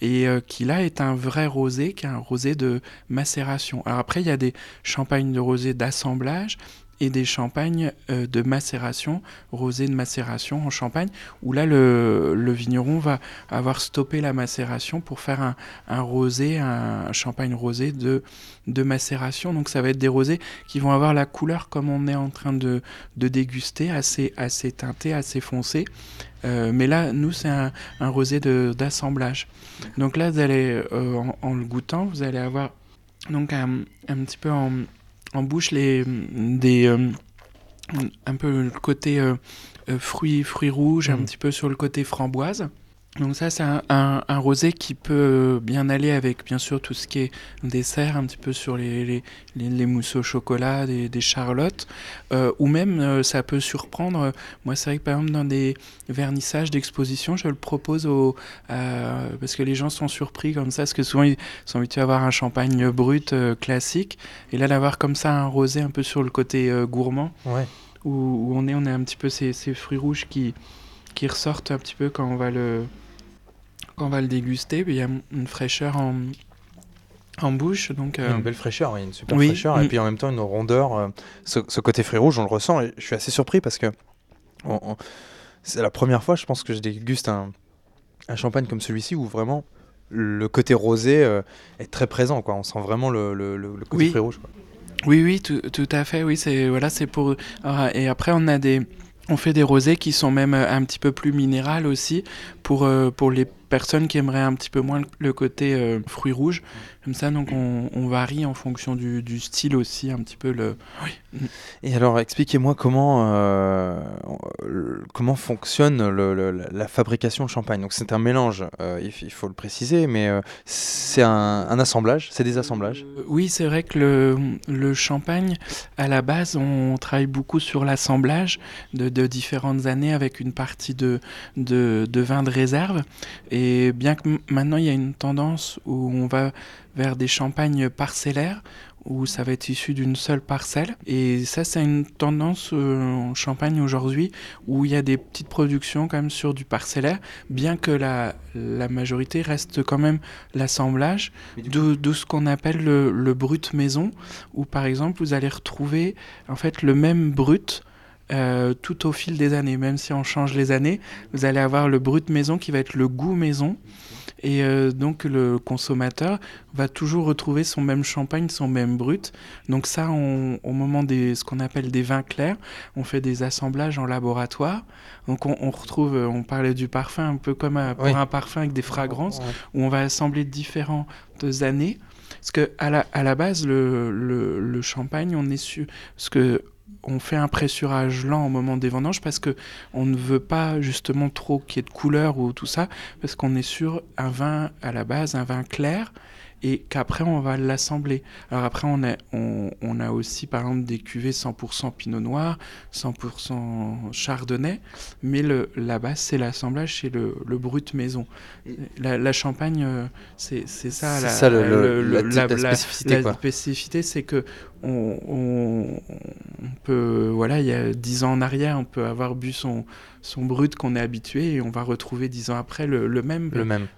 et qui là est un vrai rosé, qui est un rosé de macération. Alors après, il y a des champagnes de rosé d'assemblage, et des champagnes euh, de macération, rosé de macération en champagne, où là le, le, vigneron va avoir stoppé la macération pour faire un, un rosé, un, un, champagne rosé de, de macération. Donc ça va être des rosés qui vont avoir la couleur comme on est en train de, de déguster, assez, assez teinté, assez foncé. Euh, mais là, nous, c'est un, un, rosé d'assemblage. Donc là, vous allez, euh, en, en, le goûtant, vous allez avoir donc un, un petit peu en en bouche les des euh, un peu le côté euh, fruits fruits rouges, mmh. un petit peu sur le côté framboise. Donc ça, c'est un, un, un, rosé qui peut bien aller avec, bien sûr, tout ce qui est dessert, un petit peu sur les, les, les, les mousses au chocolat, des, des charlottes, euh, ou même euh, ça peut surprendre. Moi, c'est vrai que par exemple, dans des vernissages d'exposition, je le propose au, euh, parce que les gens sont surpris comme ça, parce que souvent, ils sont habitués à avoir un champagne brut euh, classique, et là, d'avoir comme ça un rosé un peu sur le côté euh, gourmand, ouais. où, où, on est, on a un petit peu ces, ces fruits rouges qui qui ressortent un petit peu quand on va le quand on va le déguster, il y a une fraîcheur en, en bouche. Donc, euh... Une belle fraîcheur, oui, une super oui. fraîcheur, mmh. et puis en même temps une rondeur. Euh, ce, ce, côté fruit rouge, on le ressent, et je suis assez surpris parce que on, on, c'est la première fois, je pense, que je déguste un, un champagne comme celui-ci où vraiment le côté rosé euh, est très présent. Quoi. On sent vraiment le, le, le côté oui. fruit rouge. Quoi. Oui, oui, tout, tout, à fait. Oui, c'est voilà, c'est pour. Alors, et après, on a des. On fait des rosés qui sont même un petit peu plus minérales aussi pour, euh, pour les personnes qui aimeraient un petit peu moins le côté euh, fruits rouges. Comme ça, donc on, on, varie en fonction du, du, style aussi un petit peu le. Oui. Et alors, expliquez-moi comment euh, comment fonctionne le, le, la fabrication de champagne. Donc c'est un mélange, euh, il, faut le préciser, mais euh, c'est un, un, assemblage, c'est des assemblages. oui, c'est vrai que le, le champagne, à la base, on travaille beaucoup sur l'assemblage de, de, différentes années avec une partie de, de, de vin de réserve. Et bien que maintenant il y a une tendance où on va vers des champagnes parcellaires, où ça va être issu d'une seule parcelle. Et ça, c'est une tendance euh, en Champagne aujourd'hui, où il y a des petites productions quand même sur du parcellaire, bien que la, la majorité reste quand même l'assemblage, de, de, ce qu'on appelle le, le brut maison, où par exemple vous allez retrouver en fait le même brut euh, tout au fil des années. Même si on change les années, vous allez avoir le brut maison qui va être le goût maison. Et euh, donc le consommateur va toujours retrouver son même champagne, son même brut. Donc ça, on, au moment des ce qu'on appelle des vins clairs, on fait des assemblages en laboratoire. Donc on, on retrouve, on parlait du parfum un peu comme un, pour oui. un parfum avec des fragrances, où on va assembler différentes années. Parce que à la, à la base, le, le, le champagne, on est sur ce que on fait un pressurage lent au moment des vendanges parce que on ne veut pas justement trop qu'il y ait de couleur ou tout ça parce qu'on est sur un vin à la base un vin clair et qu'après on va l'assembler. Alors après on a, on, on, a aussi par exemple des cuvées 100% pinot noir, 100% chardonnay, mais le, la base c'est l'assemblage, c'est le, le, brut maison. La, la champagne, euh, c'est ça, la, ça le, la, la, spécificité. La spécificité c'est que on, on, on, peut, voilà, il y a dix ans en arrière, on peut avoir bu son, son brut qu'on est habitué et on va retrouver dix ans après le, le même. Le même.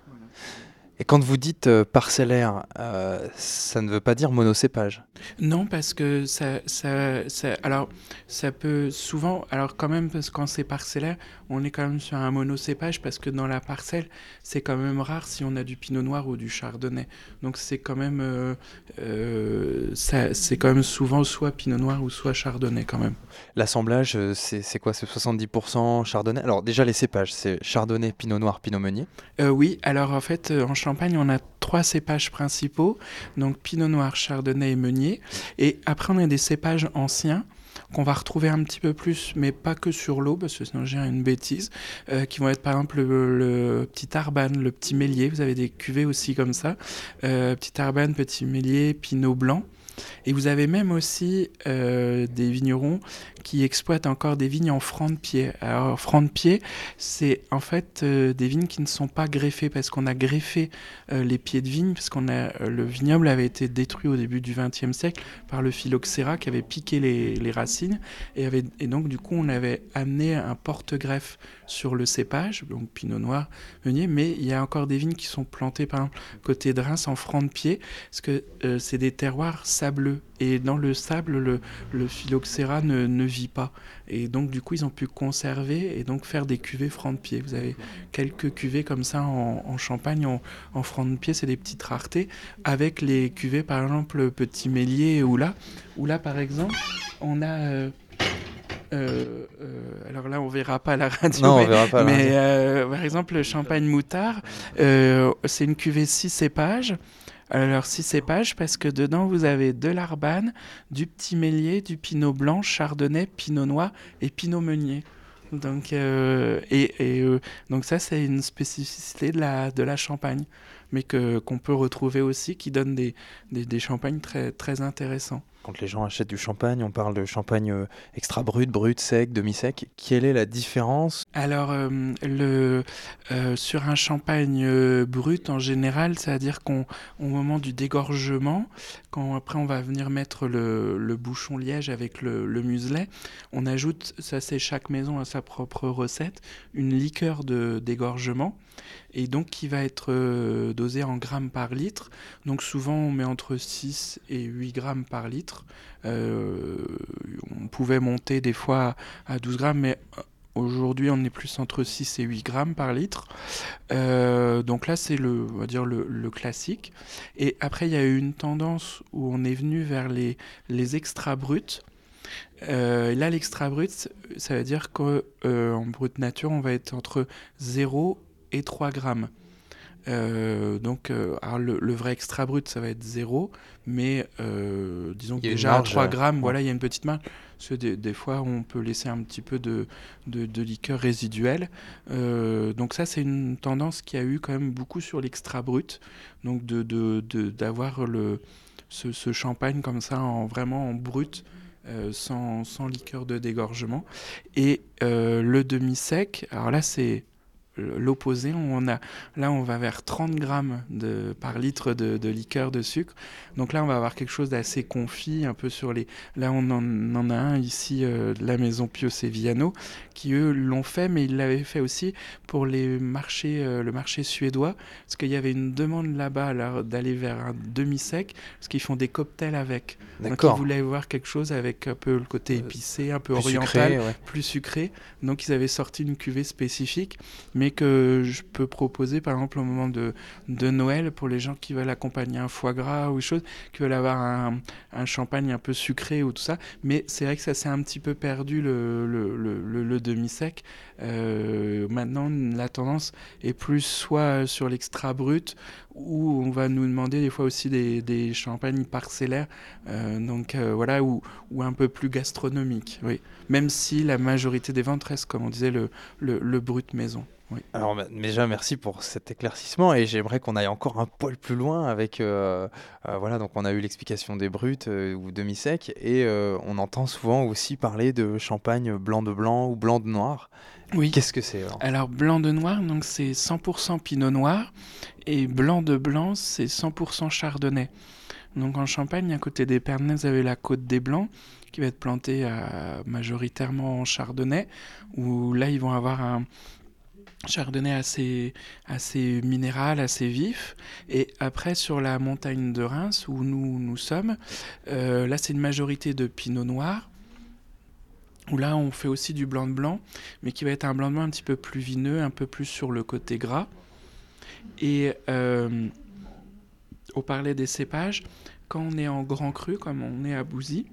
Et quand vous dites euh, parcellaire, euh, ça ne veut pas dire monocépage Non, parce que ça, ça, ça, alors, ça peut souvent, alors quand même, parce que quand c'est parcellaire, on est quand même sur un monocépage, parce que dans la parcelle, c'est quand même rare si on a du pinot noir ou du chardonnay. Donc c'est quand même, euh, euh, c'est quand même souvent soit pinot noir ou soit chardonnay quand même. L'assemblage, c'est quoi C'est 70% chardonnay? Alors déjà les cépages, c'est chardonnay, pinot noir, pinot meunier Oui, alors en fait, en On a trois cépages principaux, donc Pinot Noir, Chardonnay et Meunier. Et après, on a des cépages anciens qu'on va retrouver un petit peu plus, mais pas que sur l'eau, parce que sinon j'ai une bêtise, euh, qui vont être par exemple le, petit Arban, le petit Mélier, vous avez des cuvées aussi comme ça, euh, petit Arban, petit Mélier, Pinot Blanc. Et vous avez même aussi euh, des vignerons qui exploitent encore des vignes en franc de pied. Alors, franc de pied, c'est en fait euh, des vignes qui ne sont pas greffées parce qu'on a greffé euh, les pieds de vigne, parce qu'on a le vignoble avait été détruit au début du XXe siècle par le phylloxéra qui avait piqué les, racines et, avait, et donc du coup on avait amené un porte-greffe sur le cépage, donc Pinot Noir, Meunier, mais il y a encore des vignes qui sont plantées par exemple côté de Reims en franc de pied, parce que c'est des terroirs sableux et dans le sable, le, le phylloxéra ne, ne, vit pas. Et donc, du coup, ils ont pu conserver et donc faire des cuvées franc de pied. Vous avez quelques cuvées comme ça en, Champagne, en, en, franc de pied, c'est des petites raretés. Avec les cuvées, par exemple, Petit Mélier ou là, où là, par exemple, on a. Euh, euh, euh, alors là, on verra pas la radio. Non, mais, on verra pas. Mais euh, par exemple, le champagne moutard, c'est une cuvée 6 cépages. Alors six cépages parce que dedans vous avez de l'arbane, du petit mélier, du pinot blanc, chardonnay, pinot noir et pinot meunier. Donc, euh, et, euh, donc ça c'est une spécificité de la, de la Champagne, mais qu'on peut retrouver aussi, qui donne des, des, des champagnes très, très intéressants. Quand les gens achètent du champagne, on parle de champagne euh, extra brut, brut, sec, demi-sec. Quelle est la différence Alors, euh, euh, sur un champagne brut, en général, c'est-à-dire qu'au moment du dégorgement, quand après on va venir mettre le, le bouchon liège avec le, le, muselet, on ajoute, ça c'est chaque maison à sa propre recette, une liqueur de dégorgement et donc qui va être euh, dosé en grammes par litre. Donc souvent on met entre 6 et 8 grammes par litre. Euh, on pouvait monter des fois à 12 grammes, mais euh, Aujourd'hui, on est plus entre 6 et 8 grammes par litre. Donc là, c'est le, on va dire le, classique. Et après, il y a eu une tendance où on est venu vers les, les extra bruts. Là, l'extra brut, ça veut dire qu'en euh, brut nature, on va être entre 0 et 3 grammes. Euh, donc, euh, alors le, le, vrai extra brut, ça va être 0, mais euh, disons que déjà à 3 grammes, ouais. voilà, il y a une petite marge. Parce que des, des, fois, on peut laisser un petit peu de, de, de liqueur résiduelle. Donc ça, c'est une tendance qui a eu quand même beaucoup sur l'extra brut. Donc d'avoir le ce, ce, champagne comme ça, en, vraiment en brut. Sans, sans, liqueur de dégorgement. Et le demi-sec, alors là c'est l'opposé. On a, là, on va vers 30 grammes de, par litre de, de, liqueur de sucre. Donc là, on va avoir quelque chose d'assez confit, un peu sur les. Là, on en, on en a un ici, euh, de la maison Pio Seviano, qui eux l'ont fait, mais ils l'avaient fait aussi pour les marchés, euh, le marché suédois, parce qu'il y avait une demande là-bas d'aller vers un demi-sec, parce qu'ils font des cocktails avec. Donc ils voulaient voir quelque chose avec un peu le côté épicé, un peu plus oriental, sucré, ouais. plus sucré. Donc ils avaient sorti une cuvée spécifique, mais que je peux proposer par exemple au moment de, Noël pour les gens qui veulent accompagner un foie gras ou chose, qui veulent avoir un, champagne un peu sucré ou tout ça. Mais c'est vrai que ça s'est un petit peu perdu le, demi-sec. Euh, maintenant, la tendance est plus soit sur l'extra brut où on va nous demander des fois aussi des, champagnes parcellaires, euh, donc euh, voilà, ou, un peu plus gastronomiques. Même si la majorité des ventes reste, comme on disait, le brut maison. Oui. Alors déjà merci pour cet éclaircissement et j'aimerais qu'on aille encore un poil plus loin avec euh, euh, voilà donc on a eu l'explication des bruts euh, ou demi secs et on entend souvent aussi parler de champagne blanc de blanc ou blanc de noir. Oui. Qu'est-ce que c'est alors, alors blanc de noir donc c'est 100% pinot noir et blanc de blanc c'est 100% chardonnay. Donc en Champagne, à côté des Pernets, vous avez la côte des Blancs qui va être plantée majoritairement en chardonnay, où là ils vont avoir un, chardonnay assez, minéral, assez vif. Et après, sur la montagne de Reims, où nous, nous sommes, euh, là, c'est une majorité de pinot noir. Où là, on fait aussi du blanc de blanc, mais qui va être un blanc de blanc un petit peu plus vineux, un peu plus sur le côté gras. Et euh, on des cépages. Quand on est en grand cru, comme on est à Bouzy,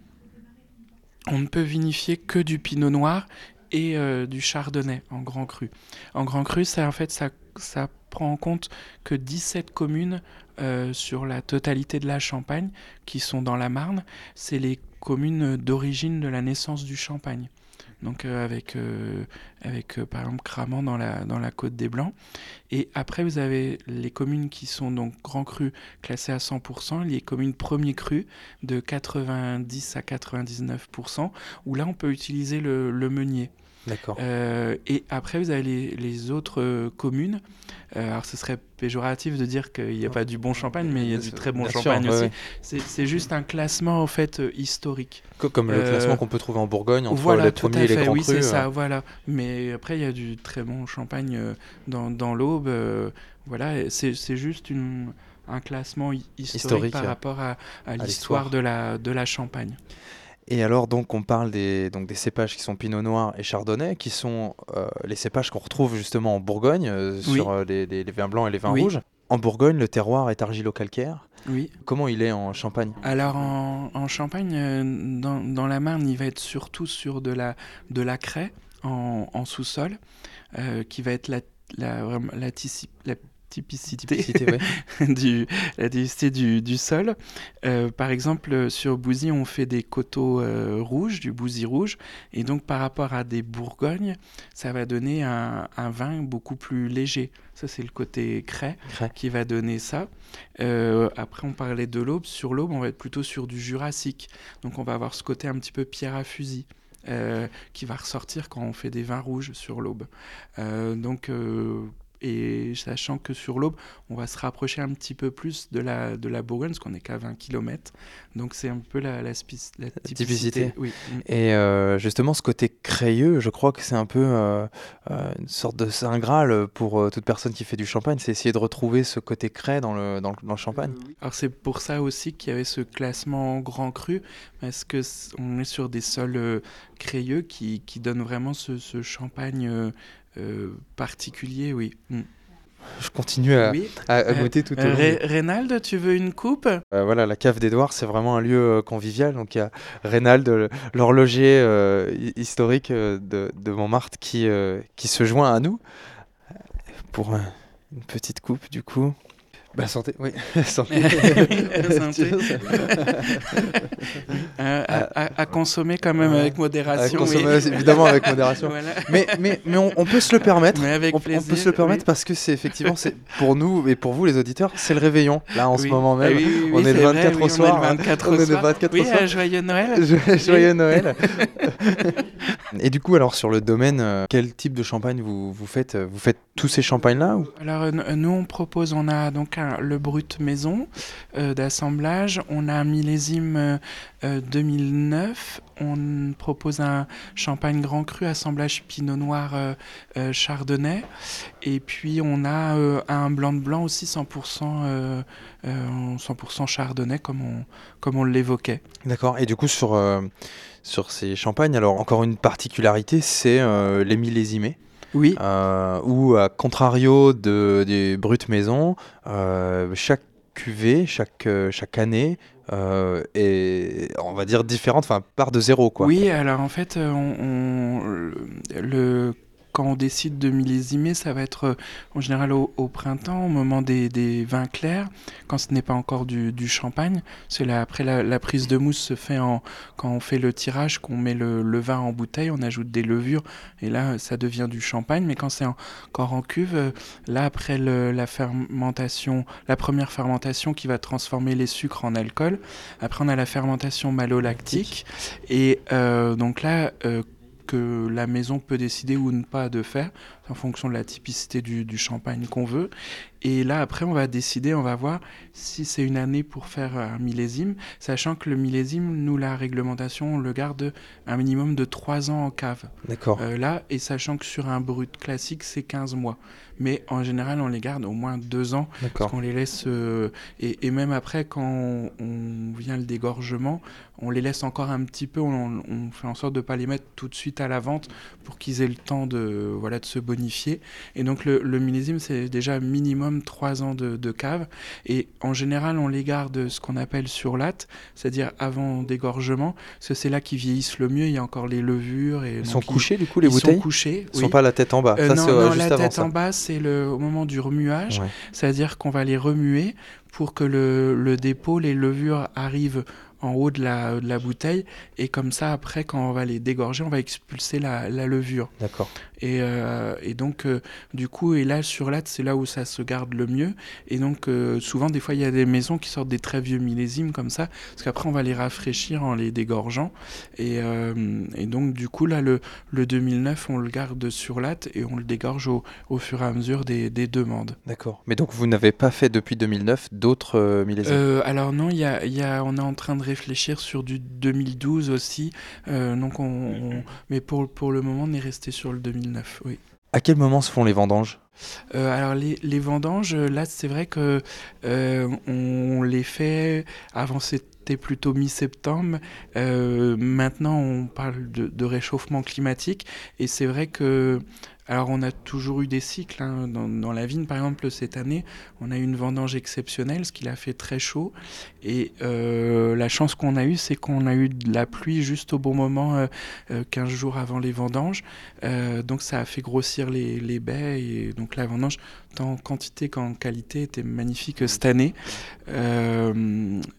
on ne peut vinifier que du pinot noir et euh, du chardonnay en grand cru. En grand cru, ça en fait ça, ça prend en compte que 17 communes euh, sur la totalité de la Champagne qui sont dans la Marne. C'est les communes d'origine de la naissance du Champagne. Donc euh, avec, euh, avec par exemple Cramant dans la, dans la côte des Blancs. Et après, vous avez les communes qui sont donc Grand Cru classées à 100%, les communes Premier Cru de 90 à 99%, où là, on peut utiliser le, le meunier. D'accord. Euh, et après, vous avez les, les autres euh, communes. Euh, alors, ce serait péjoratif de dire qu'il n'y a pas du bon champagne, mais il y a du très bon sûr, champagne aussi. ouais. C'est c'est juste un classement, en fait, historique. Co- Comme le Euh, classement qu'on peut trouver en Bourgogne entre voilà, les tout premiers et les grands oui, crus. c'est euh. ça, voilà. Mais après, il y a du très bon champagne dans, dans l'Aube. euh, voilà, c'est c'est juste une, un classement hi- historique, Historique, par rapport à, à l'histoire. l'histoire de la, de la Champagne. Et alors donc on parle des, donc, des cépages qui sont Pinot Noir et Chardonnay, qui sont euh, les cépages qu'on retrouve justement en Bourgogne, euh, Oui. sur euh, les, les- les vins blancs et les vins Oui. rouges. En Bourgogne, le terroir est argilo-calcaire. Oui. Comment il est en Champagne? Alors en, en Champagne, dans, dans la Marne, il va être surtout sur de la, de la craie en, en sous-sol, qui va être la, la, la, la typicité, Typicité, ouais. du, la typicité du, du sol. Euh, par exemple, sur Bouzy, on fait des coteaux euh, rouges, du Bouzy rouge, et donc par rapport à des Bourgognes, ça va donner un, un vin beaucoup plus léger. Ça, c'est le côté craie Craie. qui va donner ça. Euh, après, on parlait de l'aube. Sur l'aube, on va être plutôt sur du jurassique. Donc, on va avoir ce côté un petit peu pierre à fusil. qui va ressortir quand on fait des vins rouges sur l'aube. Donc, et sachant que sur l'aube, on va se rapprocher un petit peu plus de la, de la Bourgogne, parce qu'on n'est qu'à 20 km. Donc, c'est un peu la, la, typicité. typicité. Oui. Et euh, justement, ce côté crayeux, je crois que c'est un peu euh, euh, une sorte de saint graal pour euh, toute personne qui fait du champagne, c'est essayer de retrouver ce côté cray dans le, dans le, dans le champagne. Alors c'est pour ça aussi qu'il y avait ce classement grand cru, parce que on est sur des sols euh, crayeux qui, qui donnent vraiment ce, ce champagne euh, particulier, oui. Mm. Je continue à, oui. à- à Euh, goûter tout au long. Ré- Reynald, tu veux une coupe? Euh, voilà, la cave d'Edouard, c'est vraiment un lieu convivial. Donc il y a Reynald, l'horloger hi- historique de, de Montmartre, qui, qui se joint à nous pour une petite coupe, du coup. Bah, santé, oui, santé. Santé. Euh, à, à- à consommer quand même Ouais. avec À modération. consommer, oui. évidemment, avec modération. Voilà. Mais, mais, mais on, on peut se le permettre. Mais avec on, on plaisir. peut se le permettre oui. parce que c'est effectivement, c'est pour nous et pour vous les auditeurs, c'est le réveillon, là en ce moment même. oui, oui, on oui, est le c'est 24 vrai, au oui, soir, On est le 24 On au est le soir. 24 au oui, soir. euh, joyeux Noël. Jo- Joyeux Noël. Et du coup, alors sur le domaine, euh, quel type de champagne vous, vous faites euh, Vous faites tous ces champagnes-là ou... Alors euh, nous on propose, on a donc un- le brut maison euh, d'assemblage, on a un millésime euh, euh, 2009, on propose un champagne grand cru assemblage pinot noir euh, chardonnay, et puis on a un blanc de blanc aussi 100% euh, euh, 100% chardonnay comme on comme on l'évoquait. D'accord. Et du coup, sur, sur ces champagnes, alors encore une particularité, c'est euh, les millésimés. Oui. Euh, où, à contrario de, des brutes maisons, euh, chaque cuvée, chaque, euh, chaque année euh, est, on va dire, différente, enfin, part de zéro, quoi. Oui, alors en fait, euh, on, le- quand on décide de millésimer, ça va être euh, en général au, au printemps, au moment des, des vins clairs, quand ce n'est pas encore du, du champagne. C'est là, après la, la prise de mousse se fait en, quand on fait le tirage, qu'on met le, le vin en bouteille, on ajoute des levures, et là, ça devient du champagne. Mais quand c'est encore en cuve, euh, là, après le- la fermentation, la première fermentation qui va transformer les sucres en alcool, après on a la fermentation malolactique. Et euh, donc là, euh, que la maison peut décider ou ne pas de faire, en fonction de la typicité du, du champagne qu'on veut. Et là, après, on va décider, on va voir si c'est une année pour faire un millésime, sachant que le millésime, nous, la réglementation, on le garde un minimum de 3 ans en cave. D'accord. Euh, là, et sachant que sur un brut classique, c'est 15 mois. Mais en général, on les garde au moins 2 ans parce qu'on les laisse euh, et, et même après quand on, on vient le dégorgement on les laisse encore un petit peu on, on fait en sorte de pas les mettre tout de suite à la vente pour qu'ils aient le temps de voilà de se bonifier bonifié. Et donc le, le millésime, c'est déjà minimum 3 ans de, de cave. Et en général, on les garde ce qu'on appelle sur latte, c'est-à-dire avant dégorgement, parce que c'est là qu'ils vieillissent le mieux. Il y a encore les levures. Et Ils sont ils- couchés du coup les ils bouteilles sont couchés. Ils oui. sont pas la tête en bas. Euh, ça non, euh, non, juste la avant tête ça. en bas, c'est au moment du remuage, Ouais. c'est-à-dire qu'on va les remuer pour que le, le dépôt, les levures arrivent en haut de la, de la bouteille, et comme ça, après, quand on va les dégorger, on va expulser la, la levure. D'accord. Et, euh, et donc, euh, du coup, et là, sur latte, c'est là où ça se garde le mieux. Et donc, euh, souvent, des fois, il y a des maisons qui sortent des très vieux millésimes comme ça, parce qu'après, on va les rafraîchir en les dégorgeant. Et, et donc, du coup, là, le, le 2009, on le garde sur latte et on le dégorge au, au fur et à mesure des, des demandes. D'accord. Mais donc vous n'avez pas fait depuis 2009 d'autres millésimes? Alors non, y a, y a, on est en train de réfléchir sur du 2012 aussi. Donc on, on- mais pour, pour le moment, on est resté sur le 2009. Oui. À quel moment se font les vendanges? Euh, alors les, les vendanges, là c'est vrai que euh, on les fait avant c'était plutôt mi-septembre. Euh, maintenant on parle de, de réchauffement climatique et c'est vrai que alors on a toujours eu des cycles hein, dans, la vigne par exemple cette année on a eu une vendange exceptionnelle ce qui a fait très chaud. Et euh, la chance qu'on a eue c'est qu'on a eu de la pluie juste au bon moment euh, euh, 15 jours avant les vendanges. Euh, donc ça a fait grossir les, les baies et donc la vendange, tant en quantité qu'en qualité, était magnifique cette année. Euh,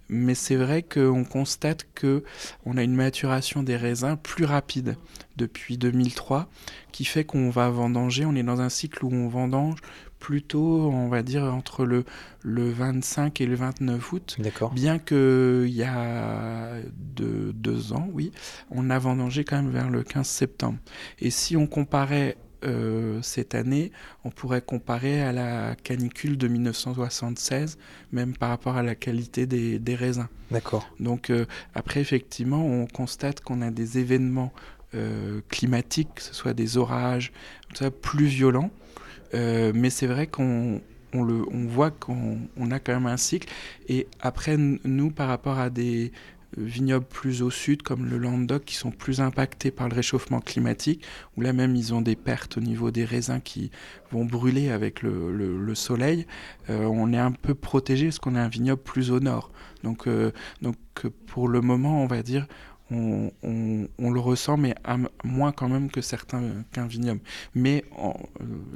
mais c'est vrai qu'on constate que on a une maturation des raisins plus rapide depuis 2003, qui fait qu'on va vendanger. On est dans un cycle où on vendange plutôt, on va dire, entre le, le 25 et le 29 août. D'accord. Bien que il y a deux, deux ans, oui, on a vendangé quand même vers le 15 septembre. Et si on comparait euh, cette année, on pourrait comparer à la canicule de 1976, même par rapport à la qualité des, des raisins. D'accord. Donc euh, après, effectivement, on constate qu'on a des événements euh, climatiques, que ce soit des orages, tout ça, plus violents. Euh, mais c'est vrai qu'on on le, on voit qu'on on a quand même un cycle. Et après, nous, par rapport à des euh, vignobles plus au sud, comme le Languedoc, qui sont plus impactés par le réchauffement climatique, où là même ils ont des pertes au niveau des raisins qui vont brûler avec le, le- le soleil, on est un peu protégé parce qu'on a un vignoble plus au nord. Donc, donc pour le moment, on va dire, on, le ressent, mais moins quand même que certains qu'un vignoble. Mais euh,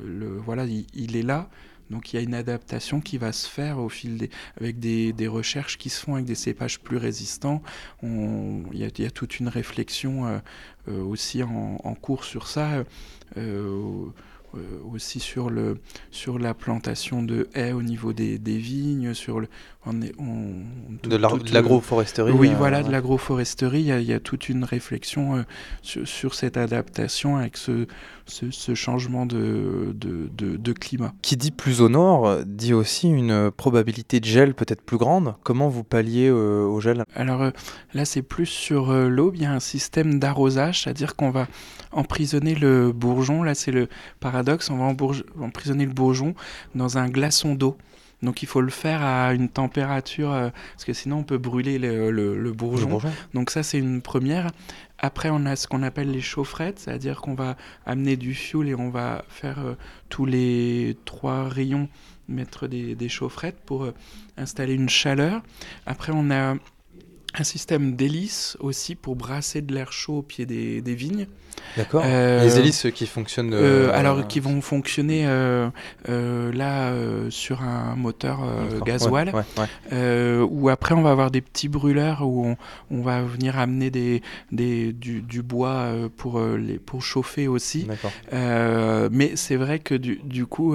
le, voilà, il, est là. Donc il y a une adaptation qui va se faire au fil des, avec des, des recherches qui se font avec des cépages plus résistants. Il, y a, toute une réflexion euh, euh, aussi en, cours sur ça, aussi sur, le, sur la plantation de haies au niveau des, des vignes, sur le, on est, on, De le- l'agroforesterie oui, euh, voilà, de l'agroforesterie. Il y, a- il y a toute une réflexion euh, sur, sur cette adaptation avec ce, ce, ce changement de, de, de- climat. Qui dit plus au nord euh, dit aussi une euh, probabilité de gel peut-être plus grande. Comment vous palliez euh, au gel? Alors euh, là, c'est plus sur euh, l'aube. Il y a un système d'arrosage, c'est-à-dire qu'on va emprisonner le bourgeon. Là, c'est le paradoxe. On va embourge- emprisonner le bourgeon dans un glaçon d'eau. Donc il faut le faire à une température, euh, parce que sinon on peut brûler le, le- le bourgeon. Le bourgeon Donc ça, c'est une première. Après, on a ce qu'on appelle les chaufferettes, c'est-à-dire qu'on va amener du fioul et on va faire euh, tous les trois rayons mettre des, des chaufferettes pour euh, installer une chaleur. Après, on a un système d'hélice aussi pour brasser de l'air chaud au pied des, des vignes. D'accord. Euh, Les hélices qui fonctionnent. Euh, euh, alors, qui vont fonctionner là sur un moteur gasoil. Ouais, ouais, ouais. Où après on va avoir des petits brûleurs où on, on va venir amener des, des, du, du bois pour, les, pour chauffer aussi. D'accord. Mais c'est vrai que du, du coup,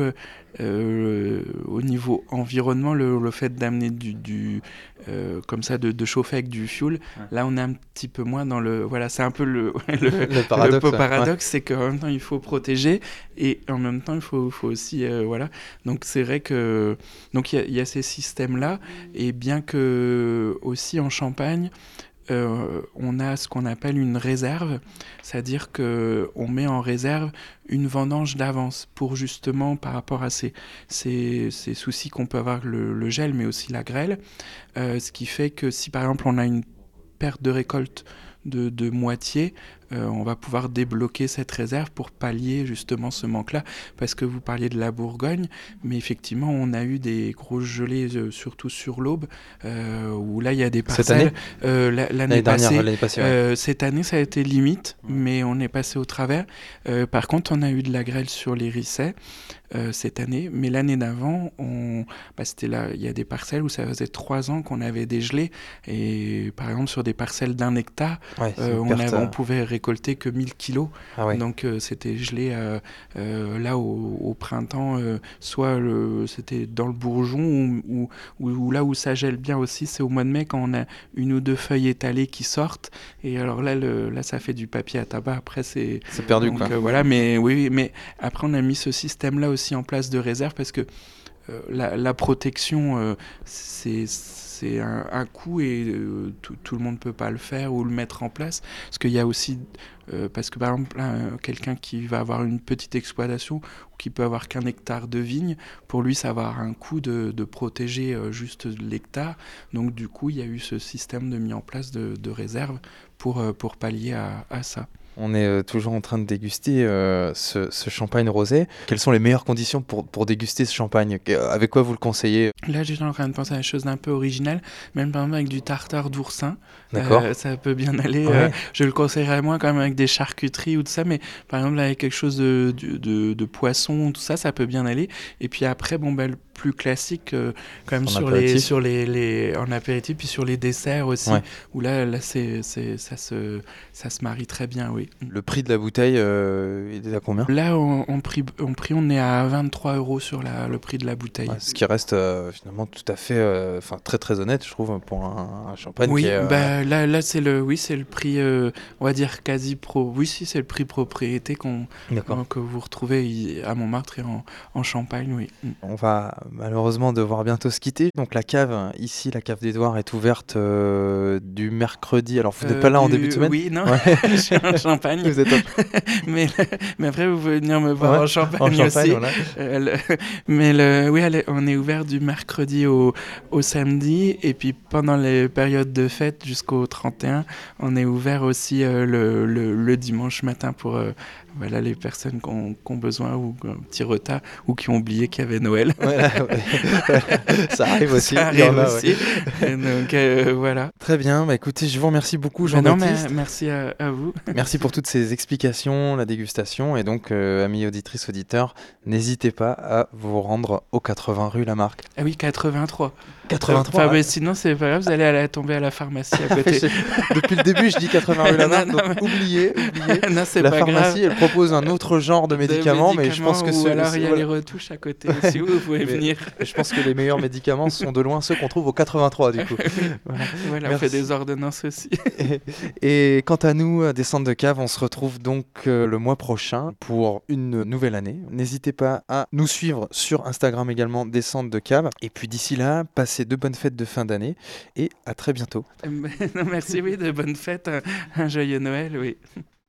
euh, au niveau environnement, le, le fait d'amener du, du euh, comme ça, de, de chauffer avec du fuel, là on est un petit peu moins dans le. Voilà, c'est un peu le, le, Le paradoxe. le ouais. paradoxe, c'est qu'en même temps il faut protéger et en même temps il faut, faut aussi euh, voilà. Donc c'est vrai que donc il y y, a ces systèmes là et bien que aussi en Champagne euh, on a ce qu'on appelle une réserve, c'est-à-dire que on met en réserve une vendange d'avance pour justement par rapport à ces, ces, ces soucis qu'on peut avoir le, le gel, mais aussi la grêle, Euh, ce qui fait que si par exemple on a une perte de récolte de, de moitié, euh, on va pouvoir débloquer cette réserve pour pallier justement ce manque-là. Parce que vous parliez de la Bourgogne, mais effectivement, on a eu des grosses gelées, euh, surtout sur l'Aube, euh, où là, il y a des parcelles. Cette année la- L'année passée, l'année passée. ouais. cette année, ça a été limite, mais on est passé au travers. Par contre, on a eu de la grêle sur les rissets cette année, mais l'année d'avant, on... bah, c'était là, il y a des parcelles où ça faisait trois ans qu'on avait des gelées, et par exemple sur des parcelles d'un hectare, Ouais, on, avait- on pouvait récolter que 1000 kilos, ah ouais. donc euh, c'était gelé euh, euh, là au, au printemps, soit c'était dans le bourgeon, ou, ou- ou- ou là où ça gèle bien aussi, c'est au mois de mai quand on a une ou deux feuilles étalées qui sortent, et alors là, le, là ça fait du papier à tabac, après c'est... C'est perdu Donc quoi. voilà, mais oui, oui, mais après on a mis ce système-là aussi en place de réserve parce que euh, la, la protection, euh, c'est c'est un, un coût et euh, tout, le monde peut pas le faire ou le mettre en place. Parce qu'il y a aussi, euh, parce que par exemple, un- quelqu'un qui va avoir une petite exploitation ou qui peut avoir qu'un hectare de vigne, pour lui ça va avoir un coût de, de protéger euh, juste l'hectare. Donc du coup, il y a eu ce système de mis en place de, de réserve pour, pour pallier à, à ça. On est euh, toujours en train de déguster euh, ce, ce champagne rosé. Quelles sont les meilleures conditions pour, pour déguster ce champagne? Que- Avec quoi vous le conseillez? Là, j'étais en train de penser à une chose d'un peu originale, même par exemple avec du tartare d'oursin. D'accord Euh, ça peut bien aller. Ouais. euh, je le conseillerais moins quand même avec des charcuteries ou tout ça, mais par exemple avec quelque chose de, de, de- de poisson, tout ça, ça peut bien aller. Et puis après, bon, ben, le plus classique, euh, quand même En sur les, sur les, les, en apéritif, puis sur les desserts aussi, Ouais. où là, là c'est, ça, se, ça se marie très bien, oui. Le prix de la bouteille, euh, il est à combien? Là, en, en prix, en prix, on est à 23 euros sur la, le prix de la bouteille. Ouais, Ce qui reste euh, finalement tout à fait, euh, enfin très très honnête, je trouve, pour un, un champagne Oui, qui est. bah, là, là c'est le, oui, c'est le prix, on va dire quasi pro. Oui, si, c'est le prix propriété qu'on, que vous retrouvez à Montmartre et en, en Champagne, oui. Mm. On va malheureusement devoir bientôt se quitter. Donc la cave, ici, la cave d'Edouard est ouverte euh, du mercredi. Alors vous n'êtes Euh, pas là en début de semaine Oui, non, Ouais. je suis en Champagne. Vous êtes en, mais, mais après, vous pouvez venir me voir Ouais, en Champagne, en Champagne, aussi. voilà. Euh, le- mais le, oui, est- on est ouvert du mercredi au, au samedi. Et puis pendant les périodes de fête jusqu'au 31, on est ouvert aussi euh, le dimanche matin pour euh, voilà, les personnes qui ont, ont besoin ou un petit retard ou qui ont oublié qu'il y avait Noël. Voilà, ouais. Ça arrive aussi. Ça arrive aussi. Donc euh, voilà. Très bien. Bah, écoutez, je vous remercie beaucoup, Bah Jean-Baptiste. merci à, à vous. Merci pour toutes ces explications, la dégustation. Et donc, euh, amis auditrices, auditeurs, n'hésitez pas à vous rendre au 80 rue Lamarck. Ah oui, 83. 83 Enfin, ouais. mais sinon, c'est pas grave, vous allez tomber à la pharmacie à côté. Depuis le début, je dis 80 rue non, donc oubliez, oubliez. non, c'est La pas pharmacie, grave. elle propose un autre genre de De médicaments, mais je pense que médicaments, ou ce- alors il y a les retouches à côté aussi, où vous pouvez Mais- venir. je pense que les meilleurs médicaments sont de loin ceux qu'on trouve au 83 du coup. Voilà. Voilà, on fait des ordonnances aussi. Et, et quant à nous, à Descente de Cave, on se retrouve donc euh, le mois prochain pour une nouvelle année. N'hésitez pas à nous suivre sur Instagram également, Descente de Cave. Et puis d'ici là, passez de bonnes fêtes de fin d'année et à très bientôt. Merci, oui, de bonnes fêtes, un joyeux Noël, oui.